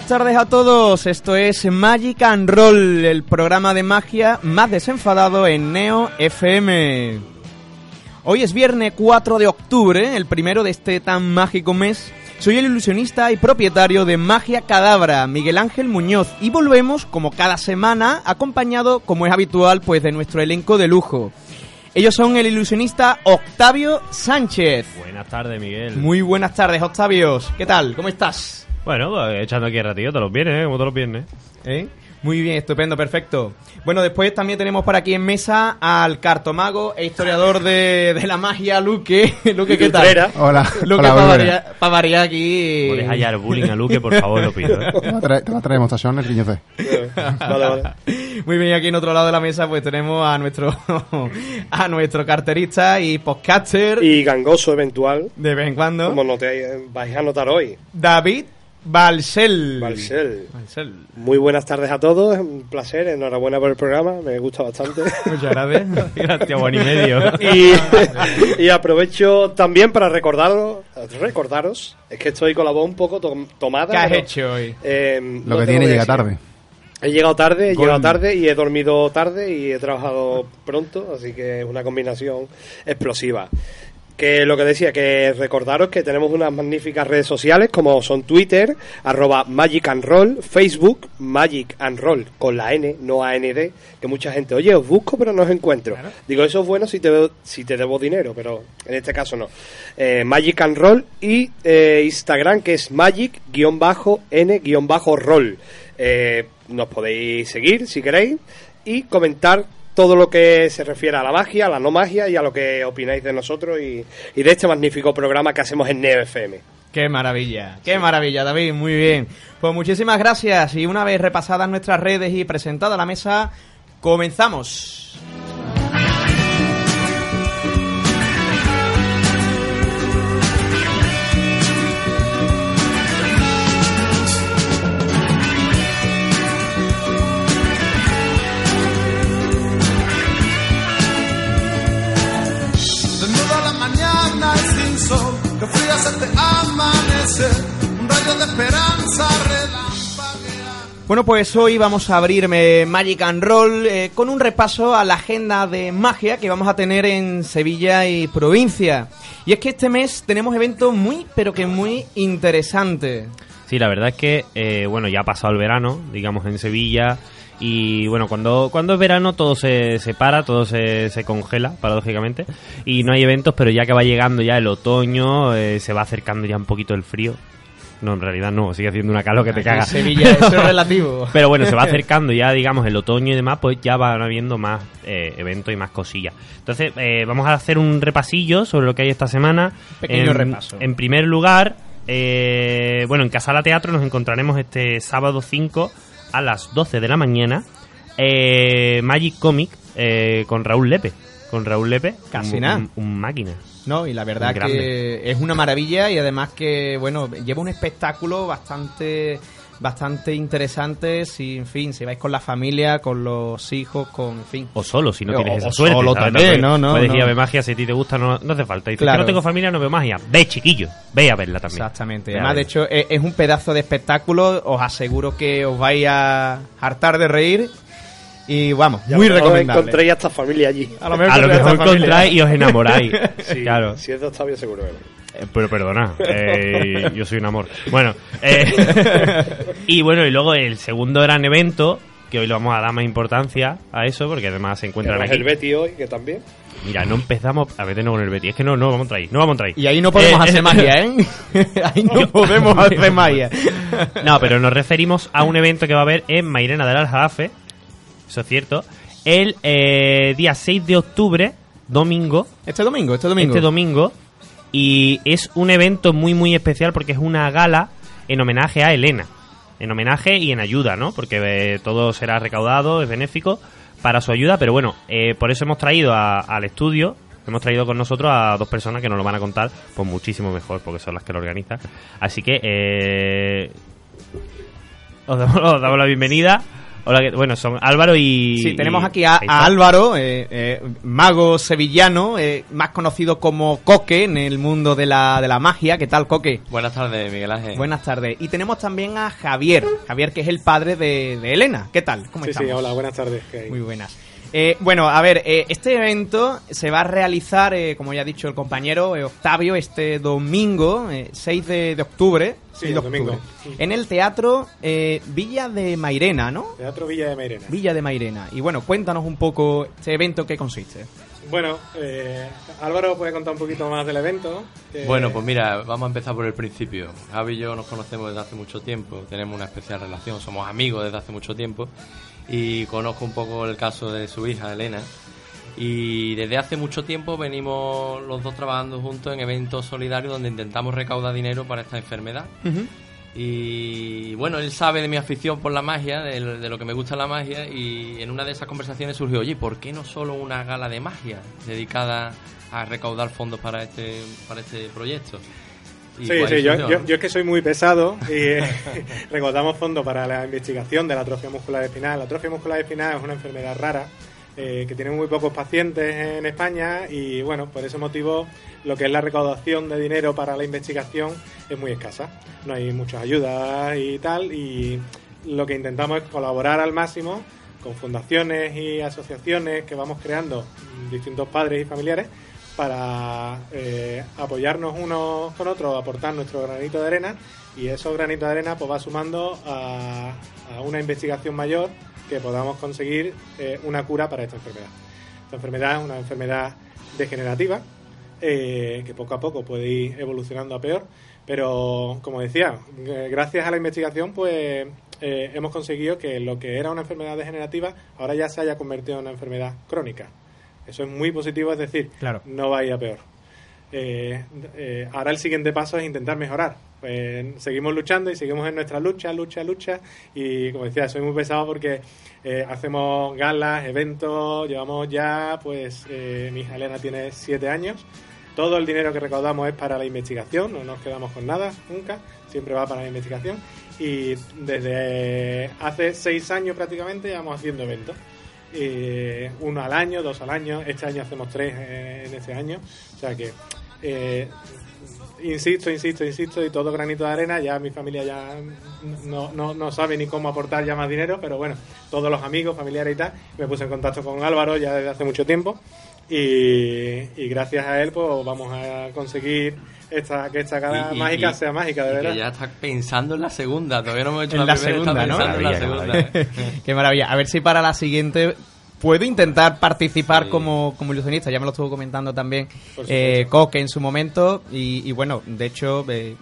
buenas tardes a todos. Esto es Magic and Roll, el programa de magia más desenfadado en Neo FM. Hoy es viernes 4 de octubre, el primero de este tan mágico mes. Soy el ilusionista y propietario de Magia Cadabra, Miguel Ángel Muñoz, y volvemos, como cada semana, acompañado, como es habitual, pues de nuestro elenco de lujo. Ellos son el ilusionista Octavio Sánchez. Buenas tardes, Miguel. Muy buenas tardes, Octavio. ¿Qué tal? ¿Cómo estás? Bueno, pues, echando aquí el ratillo todos los viernes, ¿eh? como todos los viernes. ¿Eh? Muy bien, estupendo, perfecto. Bueno, después también tenemos por aquí en mesa al cartomago e historiador de, de la magia, Luque. Luque, ¿qué tal? Hola. Luque, Hola, para variar, pa' variar aquí. Puedes hallar bullying a Luque, por favor, lo pido. ¿eh? Te va a traer, te va a traer demostración el riñón C. Vale, vale. Muy bien, aquí en otro lado de la mesa pues tenemos a nuestro a nuestro carterista y podcaster Y gangoso eventual, de vez en cuando, como noté, vais a notar hoy. David Balsel. Balsel. Balsel. Muy buenas tardes a todos, un placer, enhorabuena por el programa, me gusta bastante. Muchas gracias. Gracias, buen y medio. y, y aprovecho también para recordaros, recordaros, es que estoy con la voz un poco tom- tomada. ¿Qué has pero, hecho hoy? eh, Lo no que tiene llega tarde. He llegado tarde, he Gol. llegado tarde y he dormido tarde y he trabajado pronto, así que es una combinación explosiva. Que lo que decía, que recordaros que tenemos unas magníficas redes sociales como son Twitter, arroba Magic and Roll, Facebook, Magic and Roll, con la N, no AND, que mucha gente, oye, os busco pero no os encuentro. Digo, eso es bueno si te, si te debo dinero, pero en este caso no. Eh, Magic and Roll y eh, Instagram, que es Magic-N-Roll. Eh, nos podéis seguir si queréis y comentar todo lo que se refiere a la magia, a la no magia y a lo que opináis de nosotros y, y de este magnífico programa que hacemos en Neo FM. Qué maravilla, qué maravilla, David, muy bien. Pues muchísimas gracias y una vez repasadas nuestras redes y presentada la mesa, comenzamos. Un rayo de esperanza. Bueno, pues hoy vamos a abrirme Magic and Roll eh, con un repaso a la agenda de magia que vamos a tener en Sevilla y provincia. Y es que este mes tenemos eventos muy, pero que muy interesantes. Sí, la verdad es que, eh, bueno, ya ha pasado el verano, digamos, en Sevilla. Y bueno, cuando, cuando es verano todo se, se para, todo se, se congela, paradójicamente. Y no hay eventos, pero ya que va llegando ya el otoño, eh, se va acercando ya un poquito el frío. No, en realidad no, sigue haciendo una calor que te Aquí caga. en Sevilla, eso es relativo. Pero bueno, se va acercando ya, digamos, el otoño y demás, pues ya van habiendo más eh, eventos y más cosillas. Entonces, eh, vamos a hacer un repasillo sobre lo que hay esta semana. Pequeño en, repaso. En primer lugar, eh, bueno, en Casala Teatro nos encontraremos este sábado 5 a las 12 de la mañana. eh, Magic Comic eh, con Raúl Lepe. Con Raúl Lepe. Casi un, nada. Un, un máquina. No, y la verdad que es una maravilla y además que, bueno, lleva un espectáculo bastante bastante interesante si, en fin, si vais con la familia, con los hijos, con, en fin. O solo, si no O- tienes o esa suerte. solo ¿sabes? también, no, no, Puedes ir no. a ver magia si a ti te gusta, no, no hace falta. Dices Claro. que no tengo familia, no veo magia. Ve, chiquillo, ve a verla también. Exactamente. Ve Además, de hecho, es, es un pedazo de espectáculo. Os aseguro que os vais a hartar de reír. Y vamos, Ya muy a lo mejor recomendable. Encontréis a esta familia allí. A lo A lo mejor esta familia. encontráis y os enamoráis. Sí, Claro. Si es de Octavio, seguro que no. Eh, Pero perdona, eh, yo soy un amor. Bueno, eh, y bueno, y luego el segundo gran evento, que hoy le vamos a dar más importancia a eso, porque además se encuentran aquí. el Betty hoy, que también. Mira, no empezamos a meternos con el Betty. Es que no, no vamos a traer, no vamos a traer. Y ahí no podemos Eh, hacer magia, ¿eh? ahí no podemos hacer magia. No, pero nos referimos a un evento que va a haber en Mairena del Aljarafe, eso es cierto, el eh, día 6 de octubre, domingo, Este domingo, este domingo. este domingo, y es un evento muy muy especial porque es una gala en homenaje a Elena, en homenaje y en ayuda, ¿no? Porque eh, todo será recaudado, es benéfico para su ayuda, pero bueno, eh, por eso hemos traído a- al estudio, hemos traído con nosotros a dos personas que nos lo van a contar, pues muchísimo mejor, porque son las que lo organizan. Así que eh, os, damos, os damos la bienvenida Hola, ¿qué- bueno, son Álvaro y... Sí, tenemos y- aquí a, a. Álvaro, eh, eh, mago sevillano, eh, más conocido como Coque en el mundo de la, de la magia. ¿Qué tal, Coque? Buenas tardes, Miguel Ángel. Buenas tardes. Y tenemos también a Javier, Javier que es el padre de, de Elena. ¿Qué tal? ¿Cómo Sí, estamos? sí, hola, buenas tardes. Muy buenas. Eh, bueno, a ver, eh, este evento se va a realizar, eh, como ya ha dicho el compañero eh, Octavio, este domingo, eh, 6 de, de octubre. Sí, 6 de el domingo. En el Teatro eh, Villa de Mairena, ¿no? Teatro Villa de Mairena. Villa de Mairena. Y bueno, cuéntanos un poco este evento qué consiste. Bueno, eh, Álvaro puede contar un poquito más del evento. Bueno, pues mira, vamos a empezar por el principio. Javi y yo nos conocemos desde hace mucho tiempo, tenemos una especial relación, somos amigos desde hace mucho tiempo y conozco un poco el caso de su hija, Elena. Y desde hace mucho tiempo venimos los dos trabajando juntos en eventos solidarios donde intentamos recaudar dinero para esta enfermedad. Y bueno, él sabe de mi afición por la magia, de, lo- de lo que me gusta la magia, y en una de esas conversaciones surgió, oye, ¿por qué no solo una gala de magia dedicada a recaudar fondos para este, para este proyecto? Y Sí, sí, yo, yo, yo es que soy muy pesado y eh, recaudamos fondos para la investigación de la atrofia muscular espinal. La atrofia muscular espinal es una enfermedad rara eh, que tiene muy pocos pacientes en España y bueno, por ese motivo lo que es la recaudación de dinero para la investigación es muy escasa. No hay muchas ayudas y tal y lo que intentamos es colaborar al máximo con fundaciones y asociaciones que vamos creando mm, distintos padres y familiares para eh, apoyarnos unos con otros, aportar nuestro granito de arena y esos granitos de arena pues va sumando a, una investigación mayor que podamos conseguir eh, una cura para esta enfermedad. Esta enfermedad es una enfermedad degenerativa eh, que poco a poco puede ir evolucionando a peor, pero como decía, gracias a la investigación pues hemos conseguido que lo que era una enfermedad degenerativa ahora ya se haya convertido en una enfermedad crónica. Eso es muy positivo, es decir, Claro. no va a ir a peor. Eh, eh, ahora el siguiente paso es intentar mejorar. Pues seguimos luchando y seguimos en nuestra lucha, lucha, lucha. Y como decía, soy muy pesado porque eh, hacemos galas, eventos, llevamos ya, pues eh, mi hija Elena tiene siete años. Todo el dinero que recaudamos es para la investigación, no nos quedamos con nada nunca, siempre va para la investigación. Y desde hace seis años prácticamente llevamos haciendo eventos. Eh, uno al año, dos al año. Este año hacemos tres eh, en este año. O sea que, eh, insisto, insisto, insisto, y todo granito de arena. Ya mi familia ya no, no, no sabe ni cómo aportar ya más dinero, pero bueno, todos los amigos, familiares y tal. Me puse en contacto con Álvaro ya desde hace mucho tiempo. Y, y gracias a él, pues vamos a conseguir esta, que esta Y- y- mágica y- sea mágica, de y verdad. que ya está pensando en la segunda, todavía no hemos hecho En la, la primera, segunda, ¿no? en la segunda. Qué maravilla. A ver si para la siguiente puedo intentar participar Sí. como, como ilusionista. Ya me lo estuvo comentando también eh. Coque en su momento. Y, y bueno, de hecho, eh,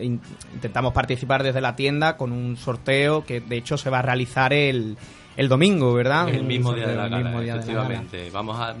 in- intentamos participar desde la tienda con un sorteo que de hecho se va a realizar el, el domingo, ¿verdad? El Un mismo día de sorteo la el gala, mismo día de la gala. efectivamente. Vamos a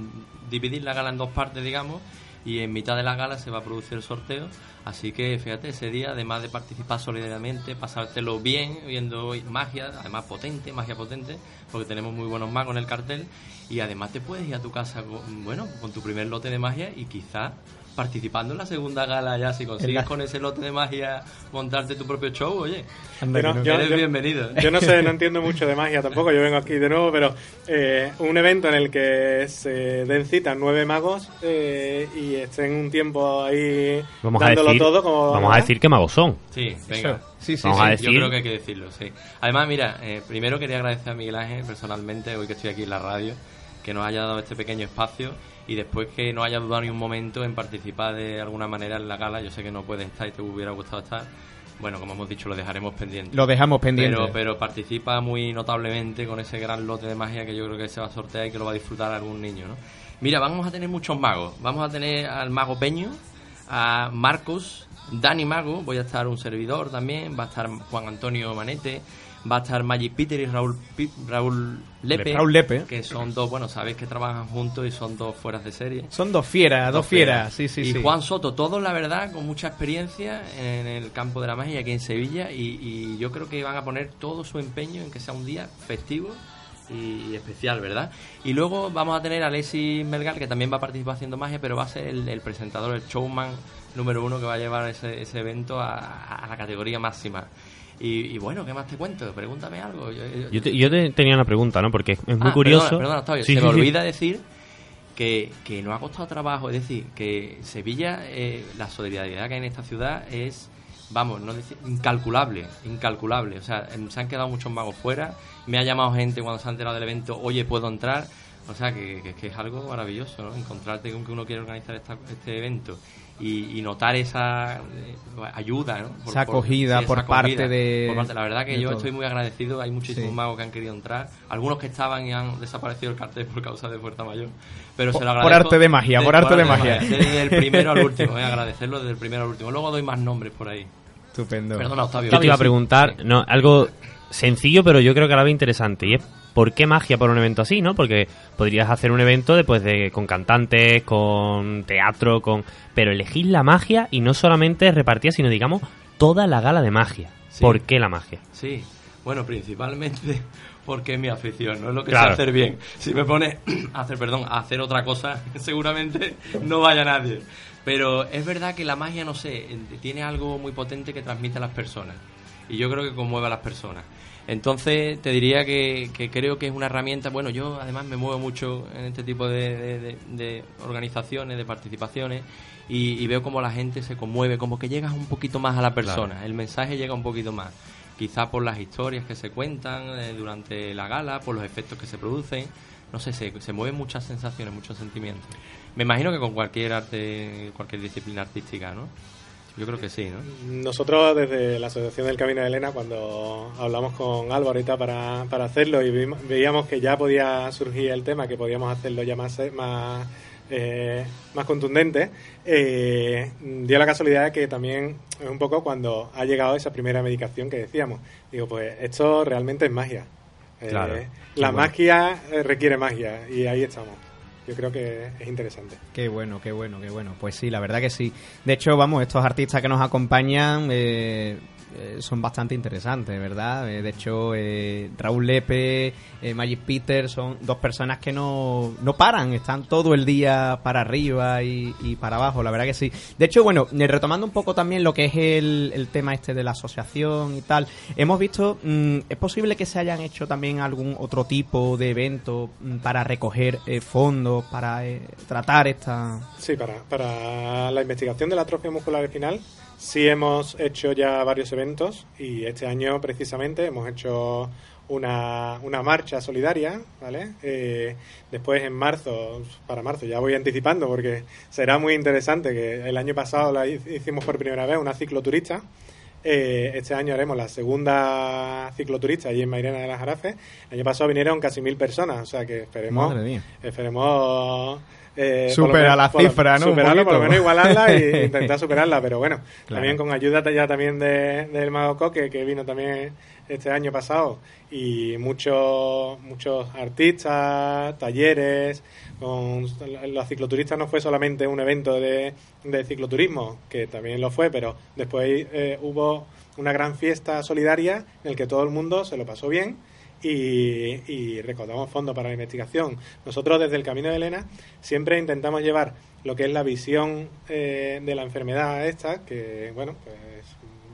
dividir la gala en dos partes, digamos, y en mitad de la gala se va a producir el sorteo. Así que fíjate, ese día, además de participar solidariamente, pasártelo bien, viendo magia, además potente, magia potente, porque tenemos muy buenos magos en el cartel, y además te puedes ir a tu casa con, bueno, con tu primer lote de magia y quizás participando en la segunda gala ya, si consigues la- con ese lote de magia montarte tu propio show, oye, Anda no- no. yo- eres yo- bienvenido. Yo no sé, no entiendo mucho de magia tampoco, yo vengo aquí de nuevo, pero eh, un evento en el que se den cita nueve magos eh, y estén un tiempo ahí Vamos a dándolo decir, todo como... vamos a decir que magos son. Sí, venga. Sí, sí, Vamos sí. a Yo decir- creo que hay que decirlo, sí. Además, mira, eh, primero quería agradecer a Miguel Ángel personalmente, hoy que estoy aquí en la radio, que nos haya dado este pequeño espacio y después que no haya dudado ni un momento en participar de alguna manera en la gala. Yo sé que no puedes estar y te hubiera gustado estar. Bueno, como hemos dicho, lo dejaremos pendiente. Lo dejamos pendiente. Pero, pero participa muy notablemente con ese gran lote de magia que yo creo que se va a sortear y que lo va a disfrutar algún niño, ¿no? Mira, vamos a tener muchos magos. Vamos a tener al mago Peño, a Marcos, Dani Mago, voy a estar un servidor también, va a estar Juan Antonio Manete, va a estar Magic Peter y Raúl, Pi- Raúl Lepe, Raúl Lepe. que son dos, bueno, sabéis que trabajan juntos y son dos fueras de serie. Son dos fieras, dos, fieras. Sí, sí, y sí. Juan Soto, todos la verdad con mucha experiencia en el campo de la magia aquí en Sevilla y, y yo creo que van a poner todo su empeño en que sea un día festivo y especial, ¿verdad? Y luego vamos a tener a Alexis Melgar que también va a participar haciendo magia, pero va a ser el, el presentador, el showman número uno que va a llevar ese, ese evento a, a la categoría máxima. Y, y bueno, ¿qué más te cuento? Pregúntame algo. Yo- yo- Yo, te- yo te- tenía una pregunta, ¿no? Porque es muy Ah, curioso. Perdona, perdona, Octavio, Sí, se sí, me sí. olvida decir que, que no ha costado trabajo. Es decir, que Sevilla, eh, la solidaridad que hay en esta ciudad es, vamos, no decir, incalculable, incalculable. O sea, se han quedado muchos magos fuera. Me ha llamado gente cuando se ha enterado del evento, oye, ¿puedo entrar? O sea, que, que- que es algo maravilloso, ¿no? Encontrarte con que uno quiere organizar esta- este evento y, y notar esa eh, ayuda, ¿no? Esa acogida esa por parte de- por parte- La verdad que yo todo. estoy muy agradecido. Hay muchísimos Sí. magos que han querido entrar. Algunos que estaban y han desaparecido el cartel por causa de Fuerza Mayor. Pero Por- se lo por agradezco. arte de magia, por arte de magia. Desde el primero al último, eh, agradecerlo desde el primero al último. Luego doy más nombres por ahí. Estupendo. Perdona, Octavio. Yo te iba a Sí. preguntar, no, algo sencillo, pero yo creo que a la vez interesante. Y es, ¿por qué magia por un evento así, no? Porque podrías hacer un evento después de con cantantes, con teatro, con... Pero elegir la magia y no solamente repartir, sino, digamos, toda la gala de magia. Sí. ¿Por qué la magia? Sí, bueno, principalmente porque es mi afición, no es lo que Claro. sé hacer bien. Si me pone a hacer, perdón, a hacer otra cosa, seguramente no vaya nadie. Pero es verdad que la magia, no sé, tiene algo muy potente que transmite a las personas. Y yo creo que conmueve a las personas. Entonces, te diría que, que creo que es una herramienta. Bueno, yo además me muevo mucho en este tipo de, de- de- de organizaciones, de participaciones, y, y veo como la gente se conmueve, como que llegas un poquito más a la persona. El mensaje llega un poquito más. Quizá por las historias que se cuentan eh, durante la gala, por los efectos que se producen. No sé, se, se mueven muchas sensaciones, muchos sentimientos. Me imagino que con cualquier arte, cualquier disciplina artística, ¿no? Yo creo que sí, ¿no? Nosotros desde la Asociación del Camino de Elena, cuando hablamos con Álvaro ahorita para, para hacerlo y veíamos que ya podía surgir el tema, que podíamos hacerlo ya más, más, eh, más contundente, eh, dio la casualidad de que también es un poco cuando ha llegado esa primera medicación que decíamos. Digo, pues esto realmente es magia. Eh, la bueno. magia eh, requiere magia y ahí estamos. Yo creo que es interesante. Qué bueno, qué bueno, qué bueno. Pues sí, la verdad que sí. De hecho, vamos, estos artistas que nos acompañan eh, eh, son bastante interesantes, ¿verdad? Eh, de hecho, eh, Raúl Lepe, Magic Peter son dos personas que no, no paran, están todo el día para arriba y, para abajo, la verdad que sí. De hecho, bueno, retomando un poco también lo que es el, tema este de la asociación y tal, hemos visto, mm, es posible que se hayan hecho también algún otro tipo de evento mm, para recoger fondos, para tratar esta... Sí, para, para la investigación de la atrofia muscular espinal sí hemos hecho ya varios eventos y este año precisamente hemos hecho una, una marcha solidaria, ¿vale? Eh, después en marzo, para marzo, ya voy anticipando porque será muy interesante que el año pasado la hi- hicimos por primera vez una cicloturista. Eh, este año haremos la segunda cicloturista allí en Mairena de las Jarafes. El año pasado vinieron casi mil personas, o sea que esperemos Madre mía. Esperemos. Eh, Supera menos- la cifra, ¿no? Superarla, por lo menos igualarla e intentar superarla, pero bueno, Claro. también con ayuda ya también de, del Mago Coque, que vino también este año pasado, y muchos muchos artistas, talleres. Con, los cicloturistas no fue solamente un evento de, de cicloturismo, que también lo fue, pero después eh, hubo una gran fiesta solidaria en el que todo el mundo se lo pasó bien y, y recaudamos fondos para la investigación. Nosotros desde el Camino de Elena siempre intentamos llevar lo que es la visión eh, de la enfermedad esta, que bueno, pues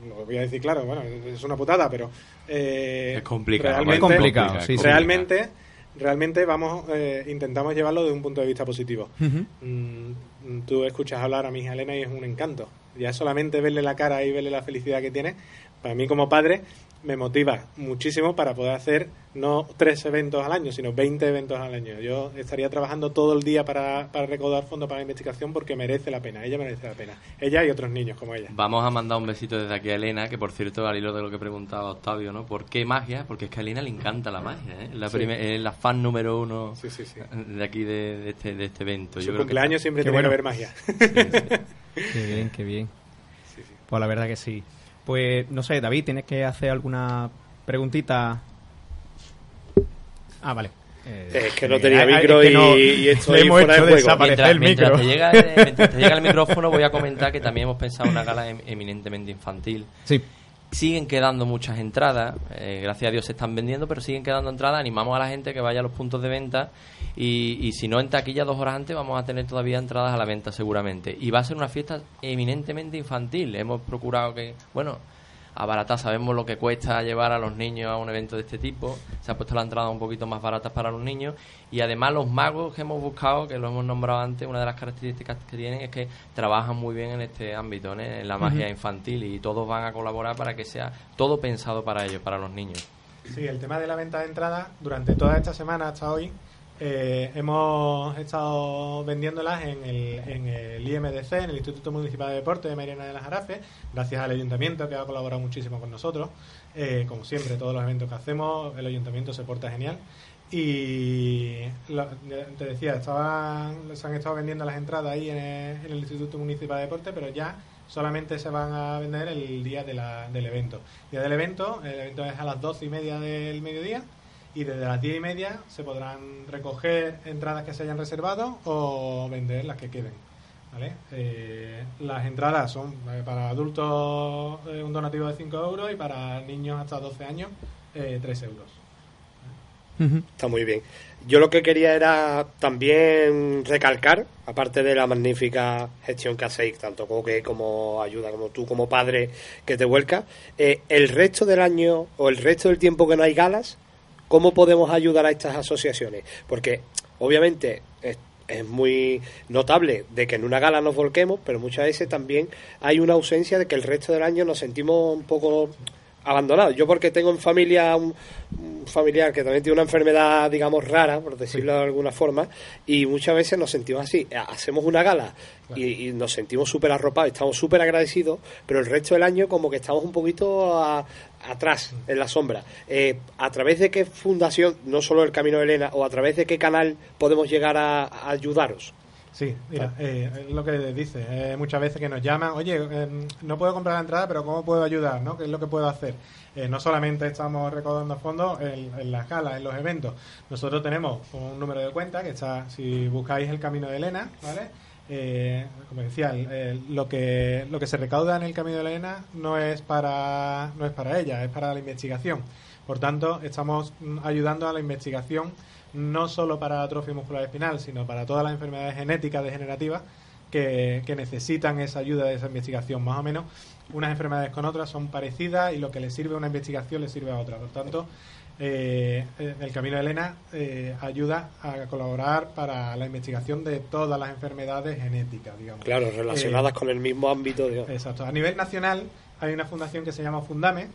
lo voy a decir claro, bueno, es una putada, pero eh, Es complicado. realmente, Es complicado, sí, sí. realmente, realmente vamos, eh, intentamos llevarlo de un punto de vista positivo. Mm, tú escuchas hablar a mi hija Elena y es un encanto. Ya solamente verle la cara y verle la felicidad que tiene, para mí como padre me motiva muchísimo para poder hacer no tres eventos al año, sino 20 eventos al año. Yo estaría trabajando todo el día para, para recaudar fondos para la investigación porque merece la pena, ella merece la pena. Ella y otros niños como ella. Vamos a mandar un besito desde aquí a Elena, que por cierto, al hilo de lo que preguntaba Octavio, ¿no? ¿Por qué magia? Porque es que a Elena le encanta la magia, ¿eh? La, Sí. primer- es la fan número uno Sí, sí, sí. de aquí de, de este, de este evento. Su Yo creo que cumpleaños siempre tiene bueno. que haber magia. Qué bien, qué bien. Pues la verdad que sí. Pues no sé, David, ¿tienes que hacer alguna preguntita? Ah, vale. Eh, Es que no eh, tenía micro es que y- no- y estoy hemos fuera hecho de juego. desaparecer Mientras, el mientras micro. te llega, mientras te llega el micrófono, voy a comentar que también hemos pensado en una gala em- eminentemente infantil. Sí, Siguen quedando muchas entradas, eh, gracias a Dios se están vendiendo, pero siguen quedando entradas. Animamos a la gente que vaya a los puntos de venta y, y si no en taquilla dos horas antes vamos a tener todavía entradas a la venta seguramente. Y va a ser una fiesta eminentemente infantil. Hemos procurado que, bueno, abaratar. Sabemos lo que cuesta llevar a los niños a un evento de este tipo. Se ha puesto la entrada un poquito más baratas para los niños. Y además los magos que hemos buscado, que lo hemos nombrado antes, una de las características que tienen es que trabajan muy bien en este ámbito, ¿no? en la magia infantil. Y todos van a colaborar para que sea todo pensado para ellos, para los niños. Sí, el tema de la venta de entradas, durante toda esta semana hasta hoy, eh, hemos estado vendiéndolas en el, en el IMDC, en el Instituto Municipal de Deporte de Mariana de las Jarafes, gracias al ayuntamiento que ha colaborado muchísimo con nosotros. Eh, como siempre, todos los eventos que hacemos, el ayuntamiento se porta genial. Y lo- te decía, estaban, se han estado vendiendo las entradas ahí en el, en el Instituto Municipal de Deporte, pero ya solamente se van a vender el día del evento. Día del evento, el evento es a las doce y media del mediodía y desde las diez y media se podrán recoger entradas que se hayan reservado o vender las que queden. ¿vale? Eh, las entradas son eh, para adultos eh, un donativo de 5 euros y para niños hasta 12 años eh, 3 euros. Está muy bien. Yo lo que quería era también recalcar, aparte de la magnífica gestión que hacéis, tanto Coque como ayuda, como tú como padre que te vuelca, eh, el resto del año o el resto del tiempo que no hay galas, ¿cómo podemos ayudar a estas asociaciones? Porque obviamente es, muy notable de que en una gala nos volquemos, pero muchas veces también hay una ausencia de que el resto del año nos sentimos un poco abandonados. Yo porque tengo en familia un, un familiar que también tiene una enfermedad, digamos, rara, por decirlo de alguna forma, y muchas veces nos sentimos así. Hacemos una gala y, y nos sentimos súper arropados, estamos súper agradecidos, pero el resto del año como que estamos un poquito a- atrás, en la sombra. Eh, ¿A través de qué fundación, no solo el Camino de Elena, o a través de qué canal podemos llegar a, a ayudaros? Sí, mira, eh, es lo que dice, eh, muchas veces que nos llaman, oye, eh, no puedo comprar la entrada, pero ¿cómo puedo ayudar? ¿no? ¿Qué es lo que puedo hacer? Eh, no solamente estamos recaudando fondos en, en las galas, en los eventos, nosotros tenemos un número de cuenta que está, si buscáis el Camino de Elena, ¿vale? Eh, como decía, lo que lo que se recauda en el Camino de Elena no es para no es para ella, es para la investigación. Por tanto, estamos mm, ayudando a la investigación no solo para atrofia muscular espinal, sino para todas las enfermedades genéticas degenerativas que, que necesitan esa ayuda de esa investigación. Más o menos, unas enfermedades con otras son parecidas y lo que le sirve a una investigación le sirve a otra. Por tanto, eh, el Camino de Elena eh, ayuda a colaborar para la investigación de todas las enfermedades genéticas, digamos. Claro, relacionadas Eh, con el mismo ámbito. de- Exacto. A nivel nacional hay una fundación que se llama Fundame,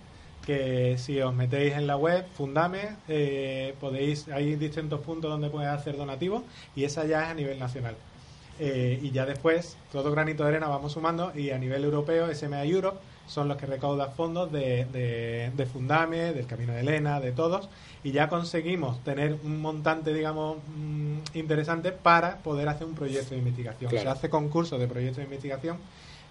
que si os metéis en la web Fundame, eh, podéis, hay distintos puntos donde podéis hacer donativos y esa ya es a nivel nacional. Eh, y ya después, todo granito de arena vamos sumando y a nivel europeo, SMA Europe son los que recaudan fondos de, de, de Fundame, del Camino de Elena, de todos, y ya conseguimos tener un montante, digamos, mm, interesante para poder hacer un proyecto de investigación. Claro. Se hace concurso de proyectos de investigación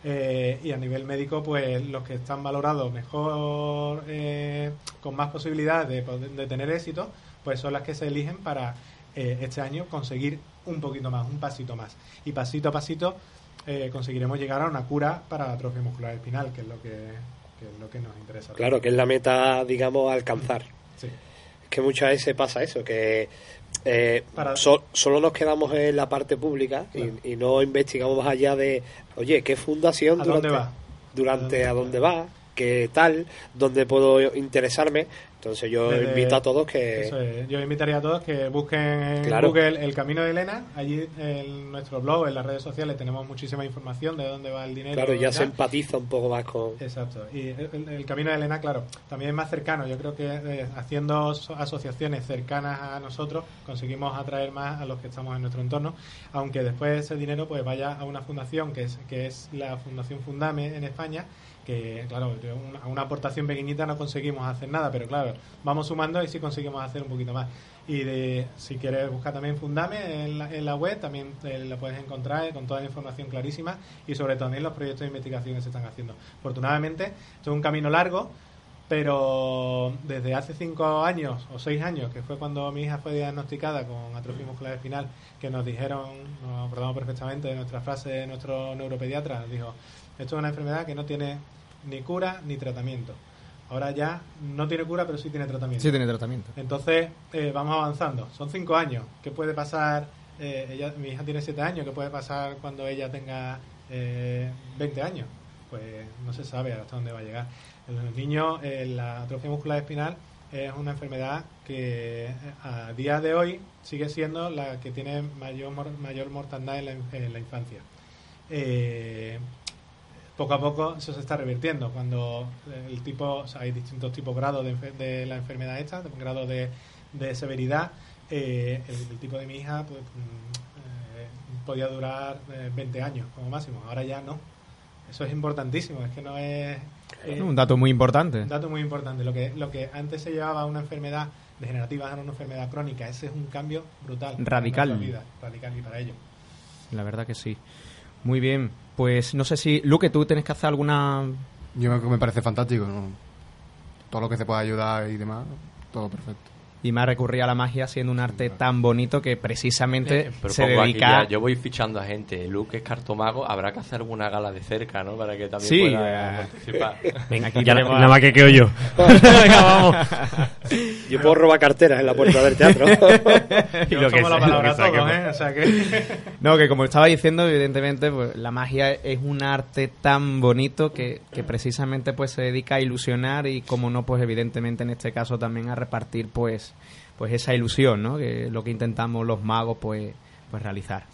eh, y a nivel médico, pues los que están valorados mejor, eh, con más posibilidades de, de tener éxito, pues son las que se eligen para eh, este año conseguir un poquito más, un pasito más. Y pasito a pasito eh, conseguiremos llegar a una cura para la atrofia muscular espinal, que es lo que, que es lo que nos interesa. Claro, que es la meta, digamos, alcanzar. Sí. Es que muchas veces pasa eso, que eh, Para- so- solo nos quedamos en la parte pública y- Claro. y, no investigamos más allá de, oye, ¿qué fundación ¿A durante, dónde va? durante ¿A a dónde dónde va? ¿Qué tal? ¿Dónde puedo interesarme? Entonces yo Desde- invito a todos que... Eso es. Yo invitaría a todos que busquen en Claro. Google El Camino de Elena. Allí en nuestro blog, en las redes sociales, tenemos muchísima información de dónde va el dinero. Claro, ya se empatiza un poco más con... Exacto. Y el, Camino de Elena, claro, también es más cercano. Yo creo que eh, haciendo so- asociaciones cercanas a nosotros conseguimos atraer más a los que estamos en nuestro entorno, aunque después ese dinero pues vaya a una fundación que es, que es la Fundación Fundame en España, que claro, a una aportación pequeñita no conseguimos hacer nada, pero claro, vamos sumando y sí conseguimos hacer un poquito más. Y de, si quieres buscar también Fundame en la, en la web, también la puedes encontrar con toda la información clarísima y sobre todo también los proyectos de investigación que se están haciendo. Afortunadamente, esto es un camino largo, pero desde hace cinco años o seis años, que fue cuando mi hija fue diagnosticada con atrofia muscular espinal, que nos dijeron, nos acordamos perfectamente de nuestra frase de nuestro neuropediatra, dijo, esto es una enfermedad que no tiene ni cura ni tratamiento. Ahora ya no tiene cura, pero sí tiene tratamiento. Sí, tiene tratamiento. Entonces, eh, vamos avanzando. Son cinco años. ¿Qué puede pasar? eh, ella, mi hija tiene siete años. ¿Qué puede pasar cuando ella tenga eh, 20 años? Pues no se sabe hasta dónde va a llegar. En los niños, eh, la atrofia muscular espinal es una enfermedad que a día de hoy sigue siendo la que tiene mayor, mayor mortandad en la, en la infancia. Eh, poco a poco eso se está revirtiendo. Cuando el tipo, o sea, hay distintos tipos grados de, de la enfermedad esta, de grado de, de severidad. Eh, el, el tipo de mi hija pues, mm, eh, podía durar eh, 20 años como máximo. Ahora ya no. Eso es importantísimo. Es que no es. eh, Un dato muy importante. un dato muy importante. Lo que, lo que antes se llevaba a una enfermedad degenerativa ahora una enfermedad crónica. Ese es un cambio brutal. Radical. vida, radical y para ello. La verdad que sí. Muy bien. Pues no sé si, Luque, tú tienes que hacer alguna... Yo me, parece fantástico. ¿no? Todo lo que se pueda ayudar y demás, todo perfecto. Y me ha recurrido a la magia siendo un arte tan bonito que precisamente Eh, se dedica... ya, yo voy fichando a gente. Luke es cartomago, habrá que hacer alguna gala de cerca, ¿no? Para que también Sí, pueda eh, participar. Venga, Aquí ya nada más que quedo yo. Venga, vamos. Yo puedo robar carteras en la puerta del teatro. Y lo que tomo la lo que ¿eh? O sea que... No, que como estaba diciendo, evidentemente, pues la magia es un arte tan bonito que, que precisamente pues se dedica a ilusionar y como no, pues evidentemente en este caso también a repartir pues, pues esa ilusión, ¿no? Que lo que intentamos los magos pues, pues realizar.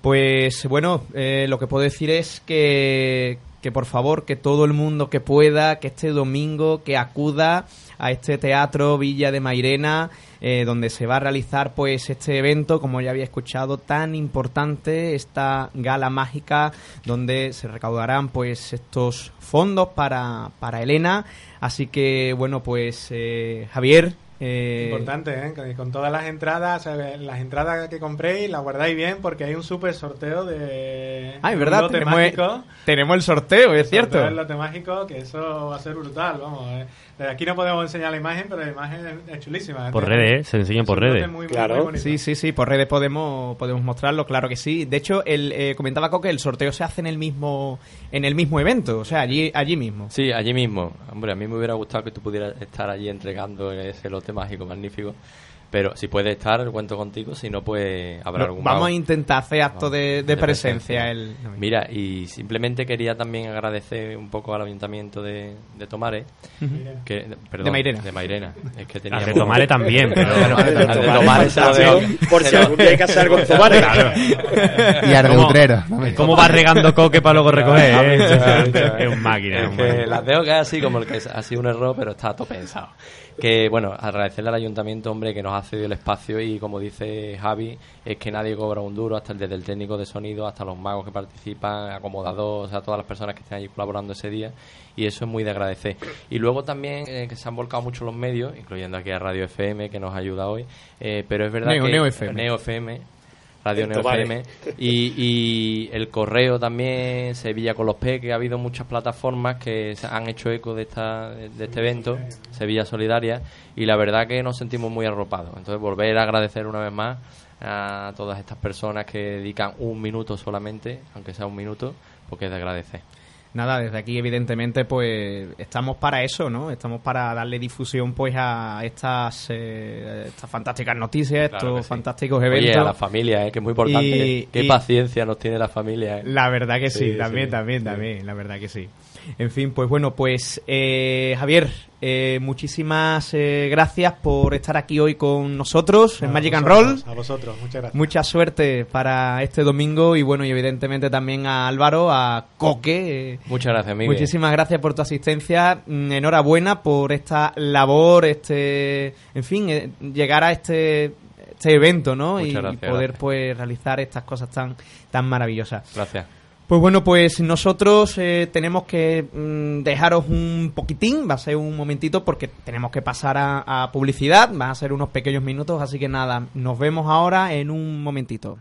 Pues bueno, eh, lo que puedo decir es que, que por favor, que todo el mundo que pueda, que este domingo, que acuda a este teatro Villa de Mairena, eh, donde se va a realizar pues este evento, como ya había escuchado, tan importante, esta gala mágica, donde se recaudarán pues estos fondos para, para Elena. Así que bueno, pues eh, Javier. Eh, Importante, ¿eh? Con todas las entradas, las entradas que compréis, las guardáis bien porque hay un super sorteo de. Ah, es verdad, tenemos, tenemos el sorteo, es Sorteo cierto. del lote mágico, que eso va a ser brutal, vamos. eh. Desde aquí no podemos enseñar la imagen, pero la imagen es, chulísima. Por ¿eh? redes, ¿eh? se enseña por redes. muy, muy, Claro. muy. Sí, sí, sí, por redes podemos, podemos mostrarlo, claro que sí. De hecho, el, eh, comentaba Coque, el sorteo se hace en el mismo en el mismo evento, o sea, allí allí mismo. Sí, allí mismo. Hombre, a mí me hubiera gustado que tú pudieras estar allí entregando ese lote mágico magnífico. Pero si puedes estar, cuento contigo. Si no, pues habrá No, algún vamos a intentar hacer acto de, de de presencia. presencia. El... Mira, y simplemente quería también agradecer un poco al ayuntamiento de, de Tomares. Que, perdón, De Mairena. De Mairena. Es que tenía Las de Tomare también, pero... Al de Tomares se lo dejo. Por si algún día hay que hacer algo en Tomares. Y Arde ¿Cómo? Utrera. ¿Cómo va regando coque para luego recoger? Es un máquina. las veo que es así como el que es- ha sido un error, pero está todo pensado. Que bueno, agradecerle al ayuntamiento, hombre, que nos ha cedido el espacio y como dice Javi, es que nadie cobra un duro, hasta el desde el técnico de sonido, hasta los magos que participan, acomodadores, o sea, todas las personas que estén allí colaborando ese día y eso es muy de agradecer. Y luego también eh, que se han volcado mucho los medios, incluyendo aquí a Radio FM que nos ayuda hoy, eh, pero es verdad Neo- que Neo FM. Neo FM Radio Neo. FM y, y el correo también, Sevilla con los Peques, ha habido muchas plataformas que han hecho eco de, esta, de este evento, Sevilla Solidaria, y la verdad que nos sentimos muy arropados. Entonces, volver a agradecer una vez más a todas estas personas que dedican un minuto solamente, aunque sea un minuto, porque es de agradecer. Nada, desde aquí evidentemente pues estamos para eso, ¿no? Estamos para darle difusión pues a estas eh, estas fantásticas noticias, Claro estos sí. fantásticos Oye, eventos. a la familia, eh, que es muy importante. Y- Qué y- paciencia nos tiene la familia. eh. La verdad que sí, Sí, también, sí, también, también, la verdad que sí. En fin, pues bueno, pues eh, Javier, eh, muchísimas eh, gracias por estar aquí hoy con nosotros en A Magic and Roll. A vosotros, muchas gracias. Mucha suerte para este domingo y bueno, y evidentemente también a Álvaro, a Coque. Muchas gracias, Miguel. Muchísimas gracias por tu asistencia. Mm, Enhorabuena por esta labor, este, en fin, eh, llegar a este, este evento, ¿no? Muchas y gracias, poder gracias. pues realizar estas cosas tan, tan maravillosas. Gracias. Pues bueno, pues nosotros eh, tenemos que mm, dejaros un poquitín, va a ser un momentito porque tenemos que pasar a, a publicidad, van a ser unos pequeños minutos, así que nada, nos vemos ahora en un momentito.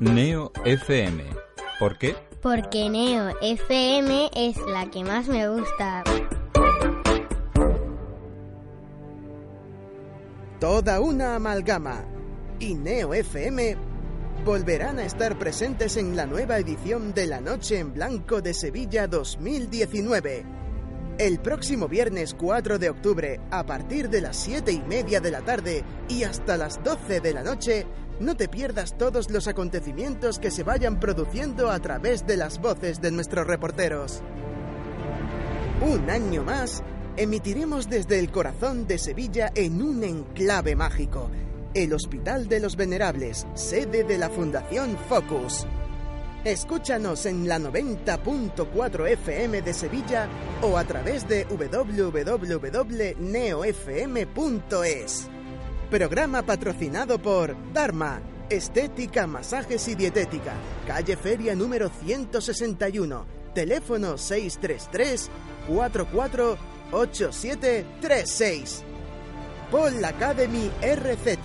Neo FM. ¿Por qué? Porque Neo FM es la que más me gusta. Toda una amalgama. Y Neo FM volverán a estar presentes en la nueva edición de La Noche en Blanco de Sevilla 2019. El próximo viernes 4 de octubre, a partir de las 7 y media de la tarde y hasta las 12 de la noche, No te pierdas todos los acontecimientos que se vayan produciendo a través de las voces de nuestros reporteros. Un año más, emitiremos desde el corazón de Sevilla en un enclave mágico, el Hospital de los Venerables, sede de la Fundación Focus. Escúchanos en la 90.4 FM de Sevilla o a través de www.neofm.es. Programa patrocinado por Dharma, Estética, Masajes y Dietética, calle Feria número 161, teléfono 633 44 8736. Paul Academy RZ,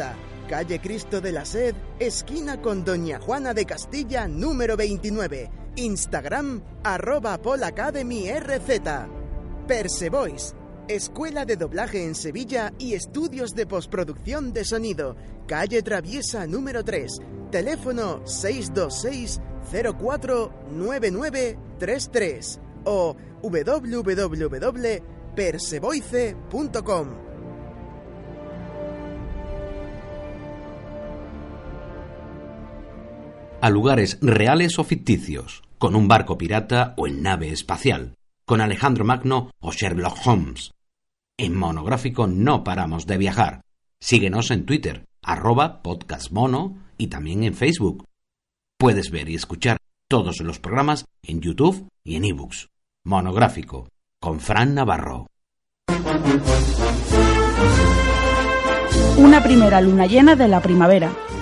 calle Cristo de la Sed, esquina con Doña Juana de Castilla número 29, Instagram arroba Paul Academy RZ. Persevoice, Escuela de Doblaje en Sevilla y Estudios de Postproducción de Sonido, calle Traviesa número 3, teléfono 626 049933 o www.persevoice.com. a lugares reales o ficticios, con un barco pirata o en nave espacial, con Alejandro Magno o Sherlock Holmes. En Monográfico no paramos de viajar. Síguenos en Twitter, arroba podcastmono y también en Facebook. Puedes ver y escuchar todos los programas en YouTube y en ebooks. Monográfico, con Fran Navarro. Una primera luna llena de la primavera.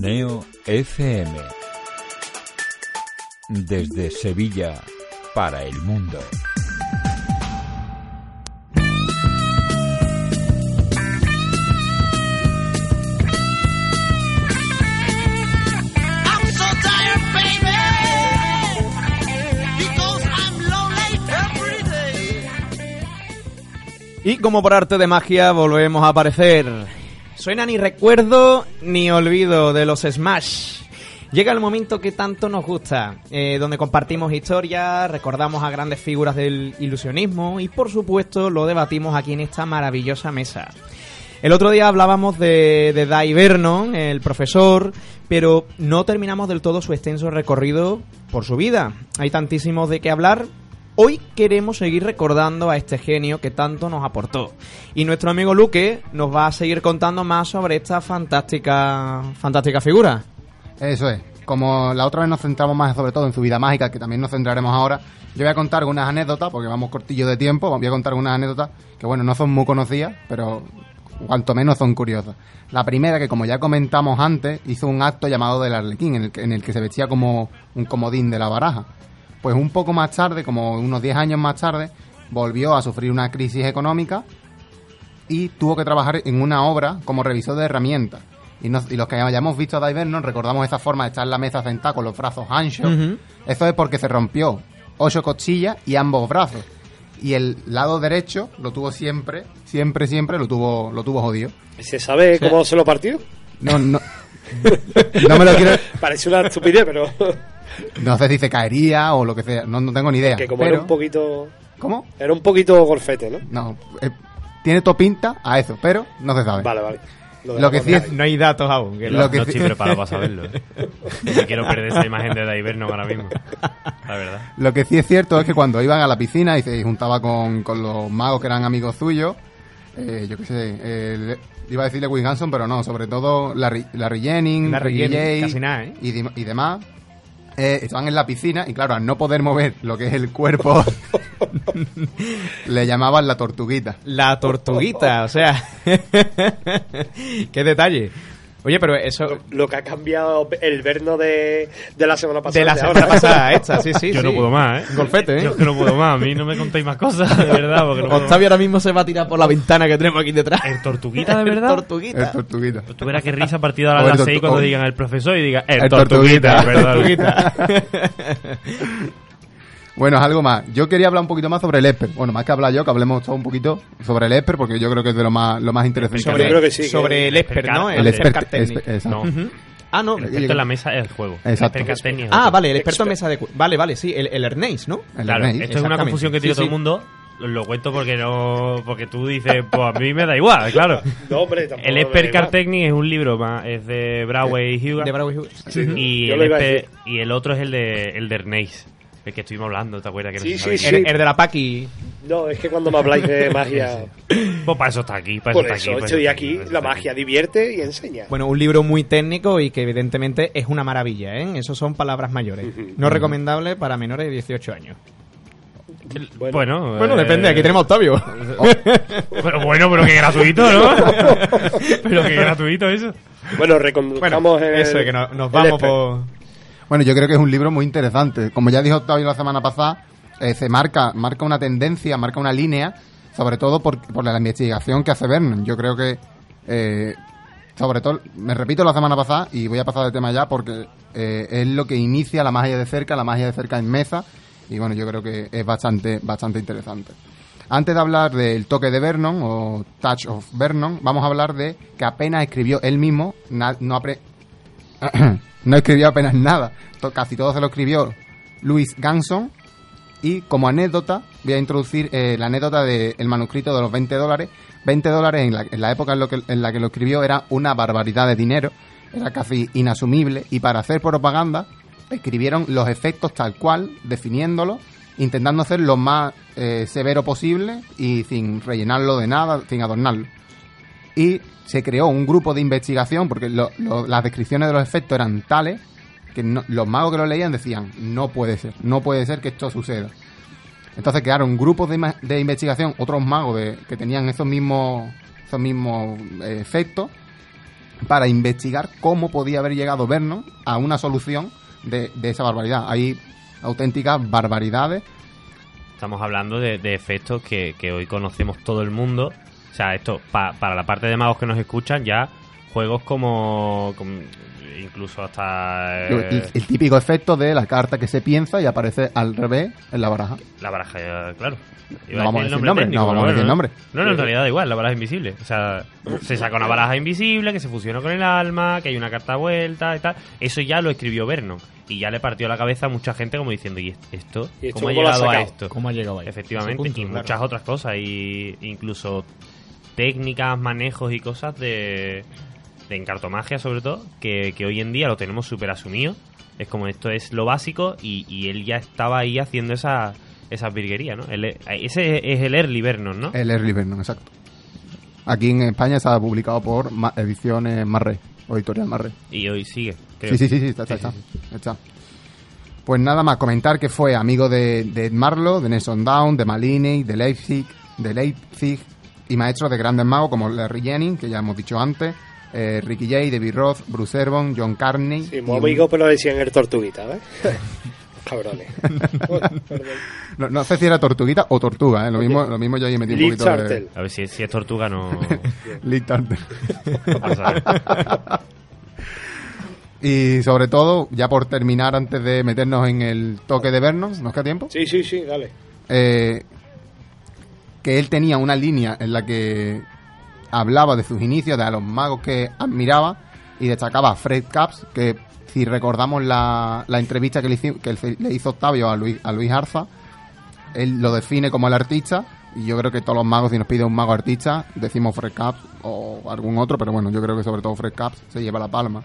Neo FM. Desde Sevilla para el mundo. I'm so tired, baby, because I'm lonely every day. Y como por arte de magia volvemos a aparecer. Suena ni recuerdo ni olvido de los Smash. Llega el momento que tanto nos gusta, eh, donde compartimos historias, recordamos a grandes figuras del ilusionismo y por supuesto lo debatimos aquí en esta maravillosa mesa. El otro día hablábamos de, de Dai Vernon, el profesor, pero no terminamos del todo su extenso recorrido por su vida. Hay tantísimos de qué hablar. Hoy queremos seguir recordando a este genio que tanto nos aportó. Y nuestro amigo Luque nos va a seguir contando más sobre esta fantástica, fantástica figura. Eso es. Como la otra vez nos centramos más sobre todo en su vida mágica, que también nos centraremos ahora, yo voy a contar unas anécdotas, porque vamos cortillo de tiempo, voy a contar unas anécdotas que, bueno, no son muy conocidas, pero cuanto menos son curiosas. La primera, que como ya comentamos antes, hizo un acto llamado del Arlequín, en el, en el que se vestía como un comodín de la baraja. Pues un poco más tarde, como unos 10 años más tarde, volvió a sufrir una crisis económica y tuvo que trabajar en una obra como revisor de herramientas. Y, nos- y los que hayamos visto a Diver nos recordamos esa forma de estar en la mesa sentado con los brazos anchos. Eso es porque se rompió ocho costillas y ambos brazos. Y el lado derecho lo tuvo siempre, siempre, siempre lo tuvo, lo tuvo jodido. ¿Se sabe cómo se lo partió? No, no. no me lo quiero. Parece una estupidez, pero No sé si se caería o lo que sea. No, no tengo ni idea. que como pero- era un poquito... ¿Cómo? Era un poquito golfete, ¿no? No, eh, tiene todo pinta a eso, pero no se sabe. Vale, vale. Lo Lo que sí es, No hay datos aún. que Lo lo- que no sí- estoy preparado para saberlo. No quiero perder esa imagen de Daiverno ahora mismo. La verdad. Lo que sí es cierto es que cuando iban a la piscina y se juntaba con, con los magos que eran amigos suyos, eh, yo qué sé, eh, iba a decirle Will Hanson, pero no, sobre todo Larry, Larry Jennings, Larry Jennings, Jay casi nada, ¿eh? y demás, eh, estaban en la piscina y claro, al no poder mover lo que es el cuerpo, le llamaban la tortuguita. La tortuguita, o sea. Qué detalle. Oye, pero eso. Lo que ha cambiado el verno de, de la semana pasada. De la semana ahora. pasada, esta, sí, sí. Yo sí. no puedo más, ¿eh? Golfete, ¿eh? Yo es que no puedo más. A mí no me contéis más cosas, de verdad. Porque no Octavio ahora mismo se va a tirar por la ventana que tenemos aquí detrás. ¿El tortuguita, de verdad? Tortuguita. El tortuguita. Pues tú verás qué risa partido a O el las tortu- 6 cuando digan el profesor y diga el, El tortuguita, tortuguita. ¿verdad? Tortuguita. Bueno, es algo más. Yo quería hablar un poquito más sobre el Esper. Bueno, más que hablar yo, que hablemos todo un poquito sobre el Esper, porque yo creo que es de lo más, lo más interesante. sobre, Yo creo que sí, que- sobre el Esper, ¿no? El Esper Esper- Card Technic. Esper- exacto. No. Ujú. Ah, no. El experto en la mesa es el juego. Exacto. El Ah, vale, el experto en mesa de... cu- Vale, vale, sí, el, el Ernest, ¿no? El Claro, Ernest. esto es una confusión que tiene Sí, todo sí. el mundo. Lo cuento porque no porque tú dices, pues a mí me da igual, claro. No, hombre, tampoco El igual. Card Technic es un libro más, es de Broadway y Hugo. De y Hughes. el y el otro es el de el de Ernest, el que estuvimos hablando, ¿te acuerdas? Que no Sí, se sí, sí. El, el de la Paki. No, es que cuando me habláis de magia. es. Pues para eso está aquí, para Por eso eso está aquí. estoy eso aquí. para eso La magia divierte y enseña. Bueno, un libro muy técnico y que evidentemente es una maravilla, ¿eh? Eso son palabras mayores. No recomendable para menores de 18 años. aquí. Bueno. Bueno, Bueno, eh, depende, aquí tenemos a Octavio. Pero bueno, pero que gratuito, ¿no? pero que gratuito eso. Bueno, reconduzcamos Bueno, en el- eso, que no- nos vamos por... Bueno, yo creo que es un libro muy interesante. Como ya dijo Octavio la semana pasada, eh, se marca, marca una tendencia, marca una línea, sobre todo por, por la investigación que hace Vernon. Yo creo que, eh, sobre todo, me repito la semana pasada y voy a pasar de tema ya porque eh, es lo que inicia la magia de cerca, la magia de cerca en mesa. Y bueno, yo creo que es bastante, bastante interesante. Antes de hablar del toque de Vernon o Touch of Vernon, vamos a hablar de que apenas escribió él mismo, no, apre- no escribió apenas nada. Casi todo se lo escribió Louis Ganson. Y como anécdota, voy a introducir eh, la anécdota del manuscrito de los 20 dólares. 20 dólares en la, en la época en la que lo escribió era una barbaridad de dinero. Era casi inasumible. Y para hacer propaganda, escribieron los efectos tal cual, definiéndolos, intentando hacer lo más eh, severo posible y sin rellenarlo de nada, sin adornarlo y se creó un grupo de investigación porque lo- lo- las descripciones de los efectos eran tales que los magos que lo leían decían no puede ser, no puede ser que esto suceda. Entonces crearon grupos de, de investigación, otros magos de- que tenían esos mismos, esos mismos eh, efectos para investigar cómo podía haber llegado Vernon a una solución de, de esa barbaridad. Hay auténticas barbaridades Estamos hablando de, efectos que hoy conocemos todo el mundo. O sea, esto, pa- para la parte de magos que nos escuchan, ya juegos como, como- incluso hasta el, eh, el típico efecto de la carta que se piensa y aparece al revés en la baraja. la baraja, eh, claro. No vamos a decir nombre, no vamos a decir ¿no? nombre. No, no, en realidad da igual, la baraja invisible. O sea, se saca una baraja invisible que se fusiona con el alma, que hay una carta vuelta y tal. Eso ya lo escribió Vernon. Y ya le partió la cabeza a mucha gente como diciendo, ¿y esto? ¿Y esto ¿Cómo ha cómo lo ha llegado a esto? ¿Cómo ha llegado ahí? Efectivamente, punto, y claro. muchas otras cosas, y incluso técnicas, manejos y cosas de, de encartomagia sobre todo, que, que hoy en día lo tenemos súper asumido. Es como esto es lo básico y, y él ya estaba ahí haciendo esa, esas virguerías, ¿no? Ese es el early Vernon, ¿no? El Early Vernon, exacto. Aquí en España está publicado por Ma- Ediciones Marre, o Editorial Marre. Y hoy sigue, creo. Sí, sí, sí, sí, está, está, está, está. Pues nada más, comentar que fue amigo de, de Ed Marlowe, de Nelson Down, de Malini, de Leipzig, de Leipzig y maestros de grandes magos como Larry Jennings, que ya hemos dicho antes, eh, Ricky Jay, David Roth, Bruce Ervon, John Carney. Sí, un- amigo, pero decían el tortuguita, ¿eh? Cabrones. no, no sé si era tortuguita o tortuga, ¿eh? lo, mismo, lo mismo yo ahí metí un poquito Chartel. de... A ver si, si es tortuga no... Lee Chartel. no pasa nada. Y sobre todo, ya por terminar, antes de meternos en el toque de vernos, ¿nos queda tiempo? Sí, sí, sí, dale. Eh, que él tenía una línea en la que hablaba de sus inicios, de a los magos que admiraba, y destacaba a Fred Capps, que si recordamos la, la entrevista que le, hizo, que le hizo Octavio a Luis, a Luis Arza, él lo define como el artista, Y yo creo que todos los magos, si nos pide un mago artista, decimos Fred Caps o algún otro, pero bueno, yo creo que sobre todo Fred Caps se lleva la palma.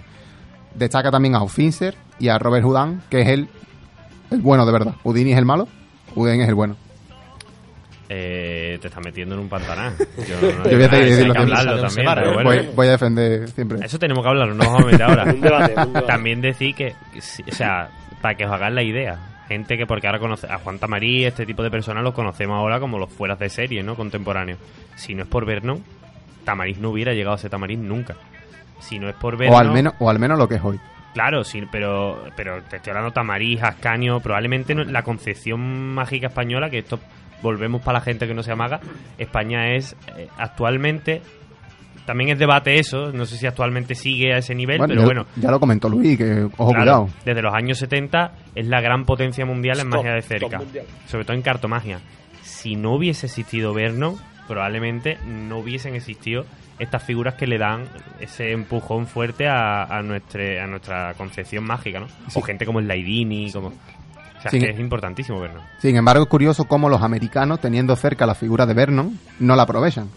Destaca también a Fincher y a Robert Houdin, que es el, el bueno de verdad. Houdini es el malo, Houdin es el bueno. Eh, te estás metiendo en un pantanal. Yo, no- Yo voy a también, pero bueno. voy, voy a defender siempre. Eso tenemos que hablarlo, no vamos a meter ahora. Un debate, un debate. También decir que, o sea, para que os hagáis la idea, gente que porque ahora conoce a Juan Tamarí, este tipo de personas los conocemos ahora como los fueras de serie, ¿no? Contemporáneos. Si no es por Vernon, Tamariz no hubiera llegado a ser Tamariz nunca. Si no es por Vernon... O al menos, o al menos lo que es hoy. Claro, sí, pero, pero te estoy hablando Tamariz, Ascanio, probablemente no- la concepción mágica española, que esto volvemos para la gente que no sea maga, España es eh, actualmente, también es debate eso, no sé si actualmente sigue a ese nivel, Bueno, pero ya, bueno, ya lo comentó Luis, que ojo claro, cuidado. desde los años 70 es la gran potencia mundial en magia de cerca, sobre todo en cartomagia. Si no hubiese existido Vernon, probablemente no hubiesen existido estas figuras que le dan ese empujón fuerte a, a, nuestra, a nuestra concepción mágica, ¿no? Sí. O gente como el Laidini, como... O sea, Sí. es que es importantísimo Vernon. Sin embargo, es curioso cómo los americanos, teniendo cerca la figura de Vernon, no la aprovechan.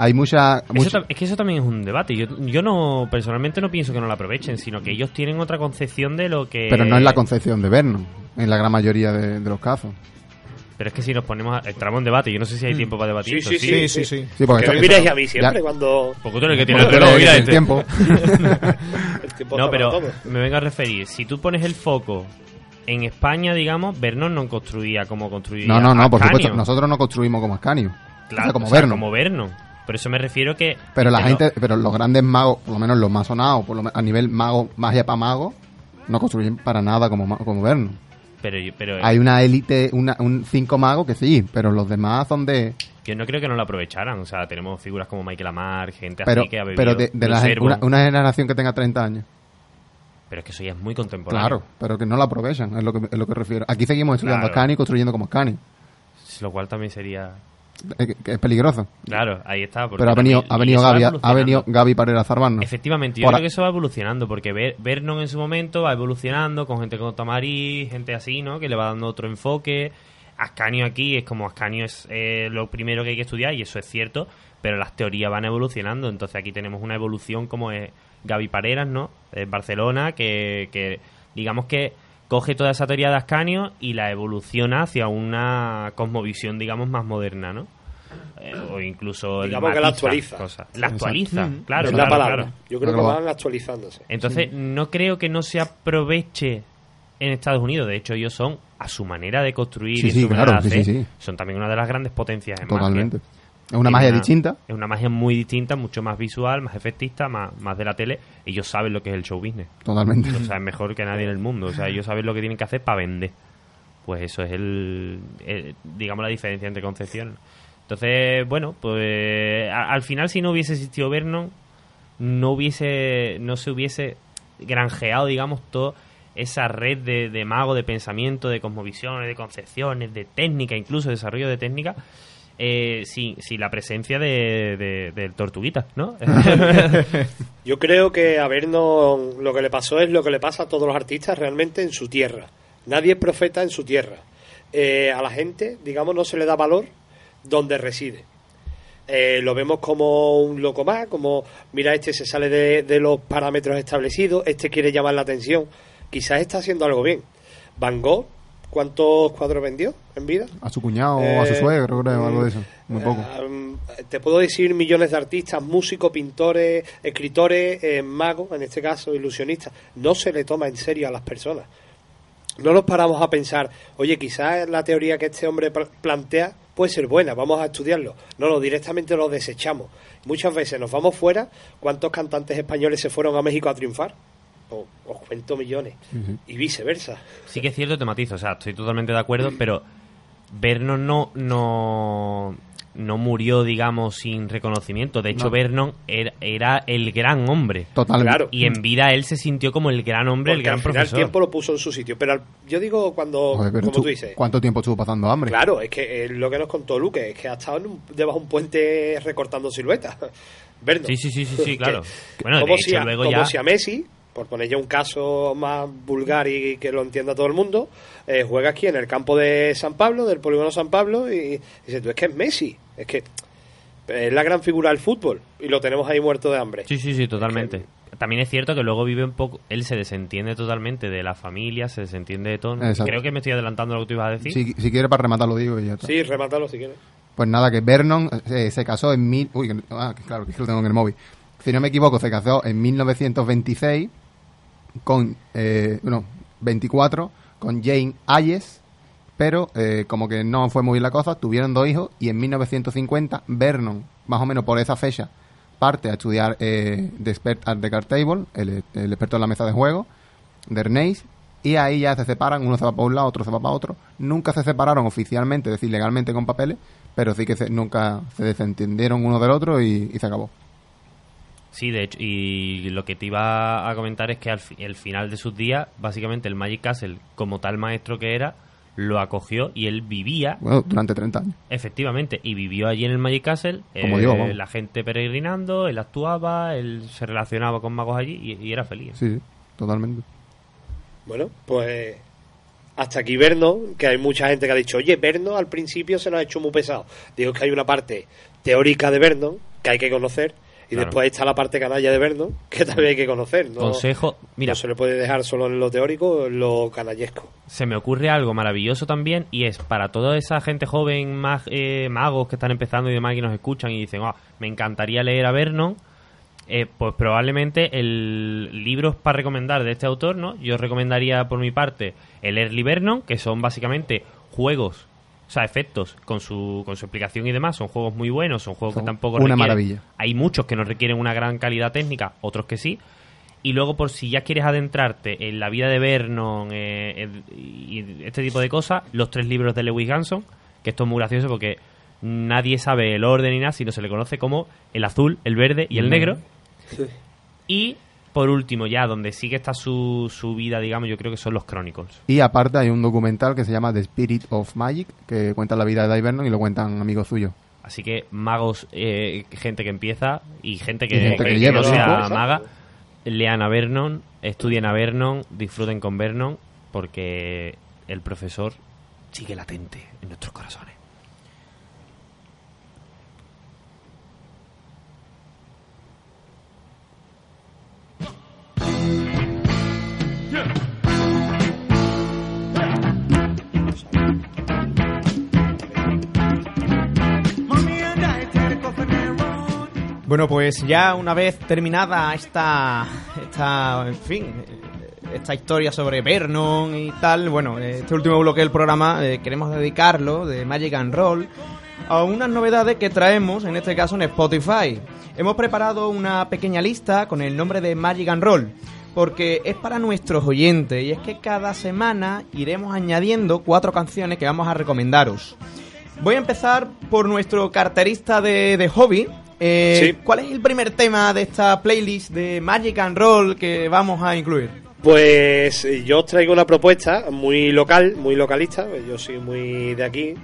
Hay mucha... Es que eso también es un debate. Yo, yo no, personalmente no pienso que no lo aprovechen, sino que ellos tienen otra concepción de lo que... pero no es la concepción de Vernon, en la gran mayoría de, de los casos. Pero es que si nos ponemos a, entramos en debate, yo no sé si hay tiempo para debatir. Sí, sí, sí, sí. Sí, porque me miráis a mí siempre ya- cuando... Porque tú eres el que tiene el reloj, mira este. tiempo. El tiempo No, pero me vengo a referir. Si tú pones el foco en España, digamos, Vernon no construía como construía No, no, no, por supuesto. Nosotros no construimos como Ascanio. Claro, O sea, como o sea, Vernon. como Vernon. Por eso me refiero que... Pero la gente, pero los grandes magos, por lo menos los más sonados, por lo me- a nivel mago, magia para mago, no construyen para nada como, como Vernon. pero, pero Hay una élite, una, un cinco magos que sí, pero los demás son de... yo no creo que no lo aprovecharan. O sea, tenemos figuras como Michael Amar, gente Pero, así que ha bebido... pero de, la una generación que tenga 30 años. Pero es que eso ya es muy contemporáneo. Claro, pero que no la aprovechan, es lo que, es lo que refiero. Aquí seguimos estudiando Claro. Ascanio y construyendo como Ascanio. Lo cual también sería... Es, que es peligroso. Claro, ahí está. Pero ha venido, ha venido Gaby, ha venido Gaby para zarbarnos. Efectivamente, yo Por creo a- que eso va evolucionando, porque Ver- Vernon en su momento va evolucionando con gente como Tamari, gente así, ¿no? Que le va dando otro enfoque. Ascanio aquí es como Ascanio es eh, lo primero que hay que estudiar, y eso es cierto, pero las teorías van evolucionando. Entonces aquí tenemos una evolución como es Gaby Pareras, ¿no? En Barcelona, que, que digamos que coge toda esa teoría de Ascanio y la evoluciona hacia una cosmovisión, digamos, más moderna, ¿no? Eh, o incluso el Digamos que la actualiza. cosas. La actualiza, Mm. claro, Es claro, la palabra. claro. Yo creo que van actualizándose. Entonces, no creo que no se aproveche en Estados Unidos. De hecho, ellos son, a su manera de construir Sí, y sí, su manera claro, de hacer, sí, sí. son también una de las grandes potencias en Totalmente. Es una magia distinta. Es una magia muy distinta, mucho más visual, más efectista, más, más de la tele. Ellos saben lo que es el show business. Totalmente. O sea, es mejor que nadie en el mundo. O sea, ellos saben lo que tienen que hacer para vender. Pues eso es el, el- digamos, la diferencia entre concepciones. Entonces, bueno, pues a- al final si no hubiese existido Vernon, no hubiese, no se hubiese granjeado, digamos, toda esa red de, de magos, de pensamiento, de cosmovisiones, de concepciones, de técnica, incluso desarrollo de técnica, eh, sin, sin la presencia de, de- del Tortuguita, ¿no? Yo creo que a Vernon lo que le pasó es lo que le pasa a todos los artistas realmente en su tierra. Nadie es profeta en su tierra. Eh, a la gente, digamos, no se le da valor donde reside. Eh, lo vemos como un loco más, como, mira, este se sale de, de los parámetros establecidos, este quiere llamar la atención. Quizás está haciendo algo bien. Van Gogh, ¿cuántos cuadros vendió en vida? A su cuñado o a su Eh, suegro, creo, algo de eso. Muy Eh, poco. te puedo decir millones de artistas, músicos, pintores, escritores, eh, magos, en este caso ilusionistas. No se le toma en serio a las personas. No nos paramos a pensar, oye, quizás la teoría que este hombre pl- plantea puede ser buena, vamos a estudiarlo. No, no, directamente lo desechamos. Muchas veces nos vamos fuera. ¿Cuántos cantantes españoles se fueron a México a triunfar? O- os cuento millones. Y viceversa. Sí que es cierto, te matizo, o sea, estoy totalmente de acuerdo, pero Vernon no, no, no murió, digamos, sin reconocimiento. De hecho, No. Vernon era, era el gran hombre. Totalmente. Claro. Y en vida él se sintió como el gran hombre, el gran al final el tiempo lo puso en su sitio. Pero al- yo digo cuando, Joder, como tú- tú dices, ¿Cuánto tiempo estuvo pasando hambre? Claro, es que es lo que nos contó Luque, es que ha estado en un- debajo de un puente recortando siluetas. Vernon. Sí, sí, sí, sí, sí, Que- claro. Bueno, de como hecho, si a, luego como ya- si a Messi, por poner ya un caso más vulgar y que lo entienda todo el mundo, eh, juega aquí en el campo de San Pablo, del polígono San Pablo, y dices, tú es que es Messi, es que es la gran figura del fútbol y lo tenemos ahí muerto de hambre. Sí, sí, sí, totalmente. También es cierto que luego vive un poco, él se desentiende totalmente de la familia, se desentiende de todo. Exacto. Creo que me estoy adelantando a lo que tú ibas a decir. Si, si quieres para rematar lo digo y ya está. Sí, remátalo si quieres. Pues nada, que Vernon eh, se casó en mil... Uy, que- ah, que claro, que es que lo tengo en el móvil. Si no me equivoco, se casó en 1926 con... Eh, no, 24 con Jane Ayes, pero eh, como que no fue muy bien la cosa, tuvieron dos hijos y en 1950 Vernon, más o menos por esa fecha, parte a estudiar eh, de expert at the card table, el, experto en la mesa de juego, de Ernest, y ahí ya se separan, uno se va para un lado, otro se va para otro. Nunca se separaron oficialmente, es decir, legalmente con papeles, pero sí que se- nunca se desentendieron uno del otro y se acabó. Sí, de hecho, y lo que te iba a comentar es que al fi- el final de sus días, básicamente el Magic Castle, como tal maestro que era, lo acogió y él vivía, Bueno, durante 30 años. efectivamente, y vivió allí en el Magic Castle, Como eh, digo, vamos. la gente peregrinando, él actuaba, él se relacionaba con magos allí y, y era feliz. Sí, sí, totalmente. Bueno, pues hasta aquí Vernon, que hay mucha gente que ha dicho, oye, Vernon al principio se nos ha hecho muy pesado. Digo que hay una parte teórica de Vernon que hay que conocer y Claro. después está la parte canalla de Vernon que también hay que conocer. ¿no? Consejo, mira. No se le puede dejar solo en lo teórico, en lo canallesco. se me ocurre algo maravilloso también y es para toda esa gente joven, mag- eh, magos que están empezando y demás que nos escuchan y dicen, "Ah, me encantaría leer a Vernon, eh, pues probablemente el libros para recomendar de este autor, ¿no? Yo recomendaría por mi parte el Early Vernon, que son básicamente juegos, o sea, efectos con su, con su explicación y demás, son juegos muy buenos, son juegos Son que tampoco una requieren- maravilla. Hay muchos que no requieren una gran calidad técnica, otros que sí. Y luego, por si ya quieres adentrarte en la vida de Vernon eh, el- y este tipo de cosas, los tres libros de Lewis Ganson, que esto es muy gracioso porque nadie sabe el orden ni nada, sino se le conoce como el azul, el verde y el negro. Y por último, ya donde sí que está su, su vida, digamos, yo creo que son los Chronicles. Y aparte hay un documental que se llama The Spirit of Magic, que cuenta la vida de Dai Vernon y lo cuentan amigos suyos. Así que magos, eh, gente que empieza y gente que, Y gente que- que que lleva no sea maga, lean a Vernon, estudien a Vernon, disfruten con Vernon, porque el profesor sigue latente en nuestros corazones. Bueno, pues ya una vez terminada esta, esta, en fin, esta historia sobre Vernon y tal, bueno, este último bloque del programa eh, queremos dedicarlo de Magic and Roll a unas novedades que traemos, en este caso en Spotify. Hemos preparado una pequeña lista con el nombre de Magic and Roll, porque es para nuestros oyentes y es que cada semana iremos añadiendo cuatro canciones que vamos a recomendaros. Voy a empezar por nuestro carterista de, de hobby. Eh, Sí. ¿Cuál es el primer tema de esta playlist de Magic and Roll que vamos a incluir? Pues eh, yo os traigo una propuesta muy local, muy localista, pues yo soy muy de aquí,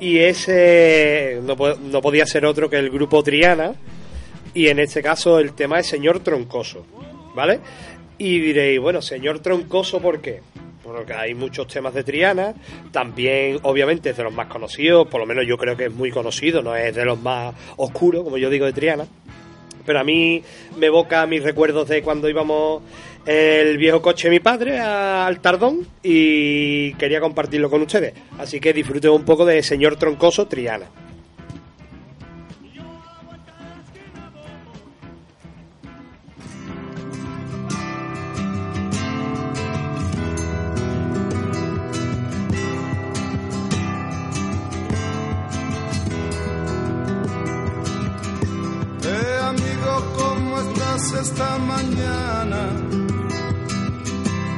y ese no, po- no podía ser otro que el grupo Triana, y en este caso el tema es Señor Troncoso, ¿vale? Y diréis, bueno, Señor Troncoso, ¿por qué? Porque hay muchos temas de Triana, también obviamente es de los más conocidos, por lo menos yo creo que es muy conocido, no es de los más oscuros, como yo digo, de Triana. Pero a mí me evoca mis recuerdos de cuando íbamos el viejo coche de mi padre al Tardón y quería compartirlo con ustedes. Así que disfruten un poco de Señor Troncoso Triana. Esta mañana?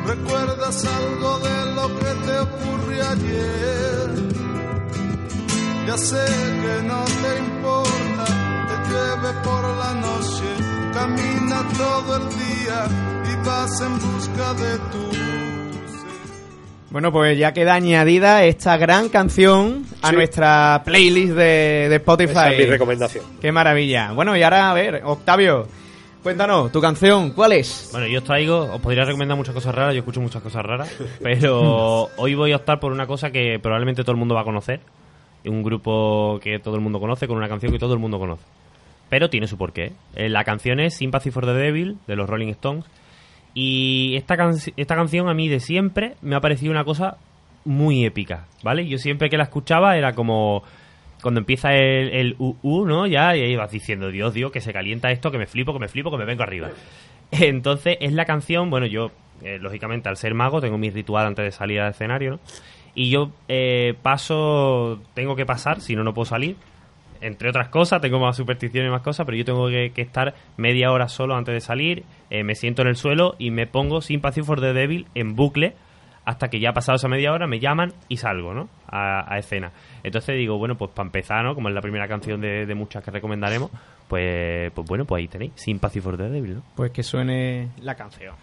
¿Recuerdas algo de lo que te ocurrió ayer? Ya sé que no te importa, te llueve por la noche, camina todo el día y vas en busca de tu Bueno, pues ya queda añadida esta gran canción a Sí. nuestra playlist de, de Spotify. Esa es mi recomendación. Qué maravilla. Bueno, y ahora, a ver, Octavio, Cuéntanos, tu canción, ¿cuál es? Bueno, yo os traigo, os podría recomendar muchas cosas raras, yo escucho muchas cosas raras, pero hoy voy a optar por una cosa que probablemente todo el mundo va a conocer, un grupo que todo el mundo conoce, con una canción que todo el mundo conoce. Pero tiene su porqué. Eh, La canción es Sympathy for the Devil, de los Rolling Stones, y esta, can- esta canción a mí de siempre me ha parecido una cosa muy épica, ¿vale? Yo siempre que la escuchaba era como cuando empieza el, el uh, ¿no? Ya, y ahí vas diciendo, Dios, Dios, que se calienta esto, que me flipo, que me flipo, que me vengo arriba. Entonces, es la canción, bueno, yo, eh, lógicamente, al ser mago, tengo mi ritual antes de salir al escenario, ¿no? Y yo eh, paso, tengo que pasar, si no, no puedo salir. Entre otras cosas, tengo más supersticiones y más cosas, pero yo tengo que, que estar media hora solo antes de salir, eh, me siento en el suelo y me pongo Sympathy for the Devil en bucle hasta que ya ha pasado esa media hora, me llaman y salgo, ¿no? A, a escena. Entonces digo, bueno, pues para empezar, ¿no? Como es la primera canción de, de muchas que recomendaremos, pues, pues bueno, pues ahí tenéis, Sympathy for the Devil, ¿no? Pues que suene la canción.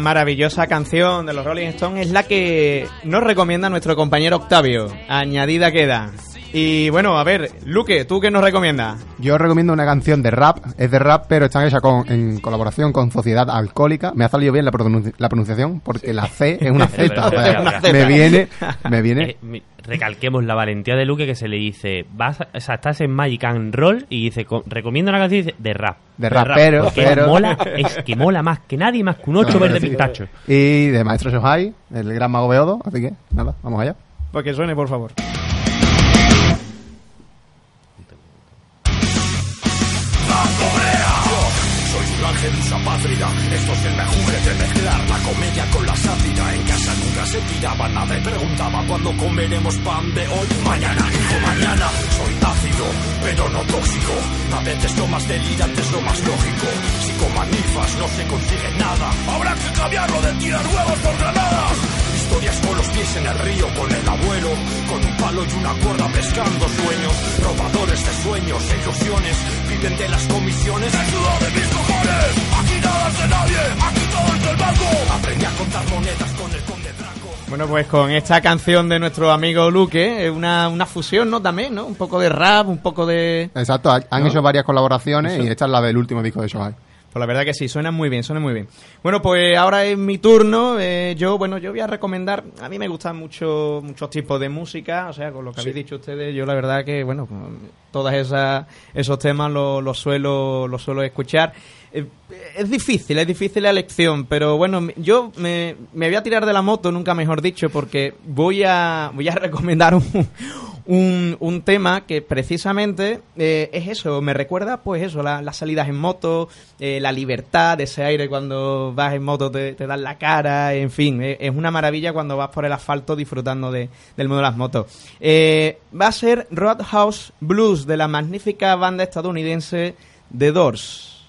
Maravillosa canción de los Rolling Stones es la que nos recomienda nuestro compañero Octavio. Añadida queda. Y bueno, a ver, Luque, ¿tú qué nos recomiendas? Yo recomiendo una canción de rap, es de rap, pero está hecha con, en colaboración con Sociedad Alcohólica. Me ha salido bien la, pronunci- la pronunciación porque la C es una Z. o sea, me viene, me viene. Eh, mi- recalquemos la valentía de Luke que se le dice, vas, a- o sea, estás en Magic and Roll y dice, co- recomienda una canción y dice, de rap. De rap, pero- porque pero- mola, es que mola más que nadie, más que un ocho verde pistacho. Y de Maestro Shohai, el gran mago Beodo. Así que, nada, vamos allá. Pues que suene, por favor. Esto es el mejunje de mezclar la comedia con la sátira. En casa nunca se tiraba nada y preguntaba cuándo comeremos pan de hoy. Mañana, hijo, mañana. Soy ácido, pero no tóxico. A veces lo más delirante es lo más lógico. Si con manifas no se consigue nada, habrá que cambiarlo de tirar huevos por granadas. Historias con los pies en el río, con el abuelo, con un palo y una cuerda pescando sueños. Robadores de sueños e ilusiones, viven de las comisiones. ¡Es ciudad de mis cojones! Es de nadie, aquí todo es del banco. Aprendí a contar monedas con el conde Draco. Bueno, pues con esta canción de nuestro amigo Luque, es una, una fusión, ¿no? También, ¿no? Un poco de rap, un poco de... Exacto, han hecho varias colaboraciones Eso. y esta es la del último disco de Shohai. Pues la verdad que sí, suena muy bien, suena muy bien. Bueno, pues ahora es mi turno. eh, yo, bueno, yo voy a recomendar. A mí me gustan mucho, muchos tipos de música. O sea, con lo que habéis dicho ustedes, yo la verdad que, bueno, todos esos temas los los suelo, los suelo escuchar. Eh, es difícil, es difícil la elección, pero bueno, yo me, voy a tirar de la moto, nunca mejor dicho, porque voy a, voy a recomendar un, un, tema que precisamente eh, es eso, me recuerda pues eso, la- las salidas en moto, eh, la libertad, ese aire cuando vas en moto te, te dan la cara, en fin, es una maravilla cuando vas por el asfalto disfrutando de- del mundo de las motos. Va a ser Roadhouse Blues de la magnífica banda estadounidense The Doors.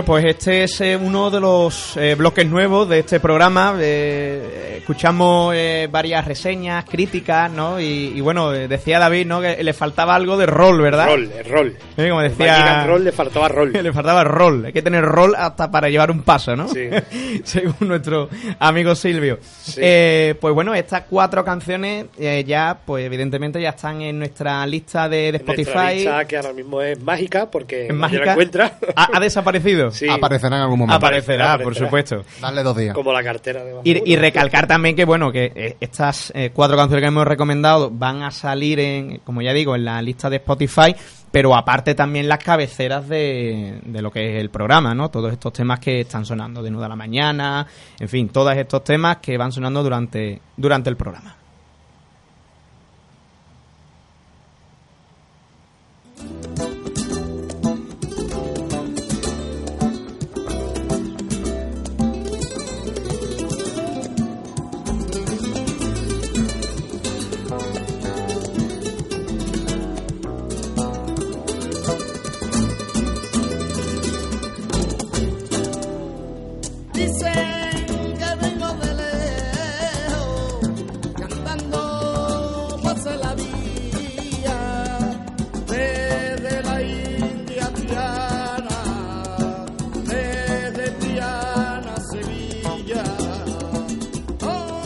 Bueno, pues este es eh, uno de los eh, bloques nuevos de este programa. Eh, escuchamos eh, varias reseñas, críticas, ¿no? Y, y bueno, decía David, ¿no? Que le faltaba algo de rol, ¿verdad? Rol, el rol. Como decía... Roll le faltaba rol. le faltaba rol. Hay que tener rol hasta para llevar un paso, ¿no? Sí. Según nuestro amigo Silvio. Eh, pues bueno, estas cuatro canciones eh, ya, pues evidentemente ya están en nuestra lista de, de Nuestra Spotify. lista que ahora mismo es mágica porque ¿Es nadie mágica? la encuentra. ¿Ha, ha desaparecido? Sí. Aparecerá en algún momento. Aparecerá, por supuesto. Dale dos días. Como la cartera de Y, y recalcar también que, bueno, que eh, estas eh, cuatro canciones que hemos recomendado van a salir, en, como ya digo, en la lista de Spotify, pero aparte también las cabeceras de, de lo que es el programa, ¿no? Todos estos temas que están sonando de nuda a la mañana, en fin, todos estos temas que van sonando durante, durante el programa.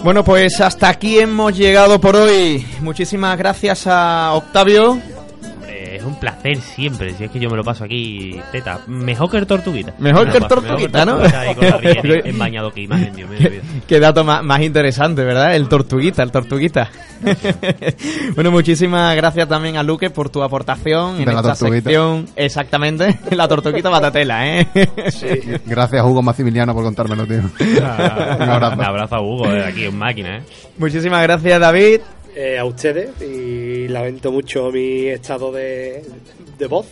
Bueno, pues hasta aquí hemos llegado por hoy. Muchísimas gracias a Octavio. Siempre, si es que yo me lo paso aquí, teta. Mejor que el tortuguita. Mejor Me que el Tortuguita, ¿no? que en bañado, qué imagen, Dios mío. Qué dato más, más interesante, ¿verdad? El tortuguita, el tortuguita. bueno, muchísimas gracias también a Luque por tu aportación en la esta tortuguita. sección. Exactamente, la tortuguita batatela, ¿eh? Gracias, Hugo Maximiliano, por contármelo, tío. Un abrazo. Un abrazo a Hugo, de aquí, un máquina, ¿eh? Muchísimas gracias, David. Eh, a ustedes y lamento mucho mi estado de, de voz,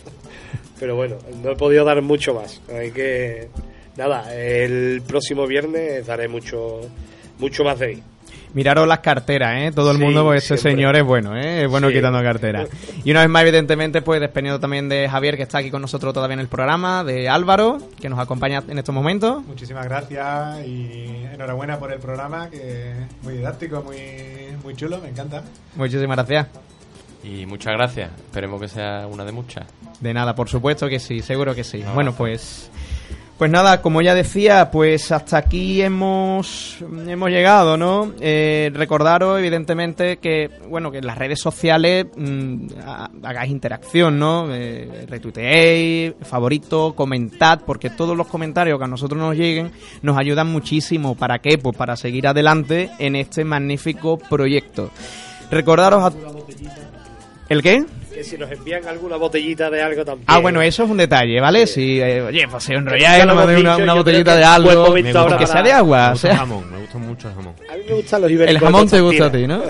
pero bueno, no he podido dar mucho más. Hay que nada, el próximo viernes daré mucho mucho más de mí. Miraros las carteras, ¿eh? Todo el Sí, mundo, pues ese siempre. señor es bueno, ¿eh? Es bueno Sí. quitando carteras. Y una vez más, evidentemente, pues dependiendo también de Javier, que está aquí con nosotros todavía en el programa, de Álvaro, que nos acompaña en estos momentos. Muchísimas gracias y enhorabuena por el programa, que es muy didáctico, muy, muy chulo, me encanta. Muchísimas gracias. Y muchas gracias. Esperemos que sea una de muchas. De nada, por supuesto que sí, seguro que sí. Bueno, pues pues nada, como ya decía, pues hasta aquí hemos hemos llegado, ¿no? Eh, recordaros evidentemente que bueno, que en las redes sociales mm, ha- hagáis interacción, ¿no? Eh, retuiteéis, favorito, comentad, porque todos los comentarios que a nosotros nos lleguen nos ayudan muchísimo. ¿Para qué? Pues para seguir adelante en este magnífico proyecto. Recordaros a... ¿El qué? Que si nos envían alguna botellita de algo también. Ah, bueno, eso es un detalle, ¿vale? Si, eh, oye, pues Ya enrolláis, me una, una yo botellita de algo, momento ahora que sea de agua, Me o gusta el sea, jamón, me gusta mucho el jamón. A mí me gustan los ibéricos. el de jamón te gusta a ti. ¿no?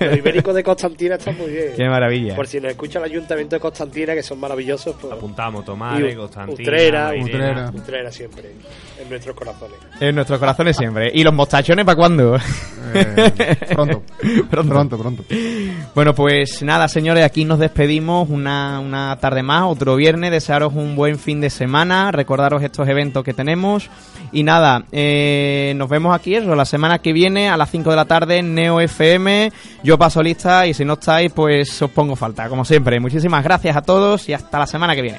Los ibéricos de Constantina están muy bien. Qué maravilla. Por si nos escucha el ayuntamiento de Constantina, que son maravillosos. Pues, Apuntamos, y Tomare, Constantina, Utrera, Mairena. Utrera. Utrera siempre, en nuestros corazones. En nuestros corazones siempre. ¿Y los mostachones para cuándo? Eh, pronto. pronto. Pronto, pronto. Bueno, pues nada, señores, aquí nos despedimos una, una tarde más, otro viernes. Desearos un buen fin de semana, recordaros estos eventos que tenemos. Y nada, eh, nos vemos aquí eso, la semana que viene a las 5 de la tarde en Neo FM. Yo paso lista y si no estáis, pues os pongo falta, como siempre. Muchísimas gracias a todos y hasta la semana que viene.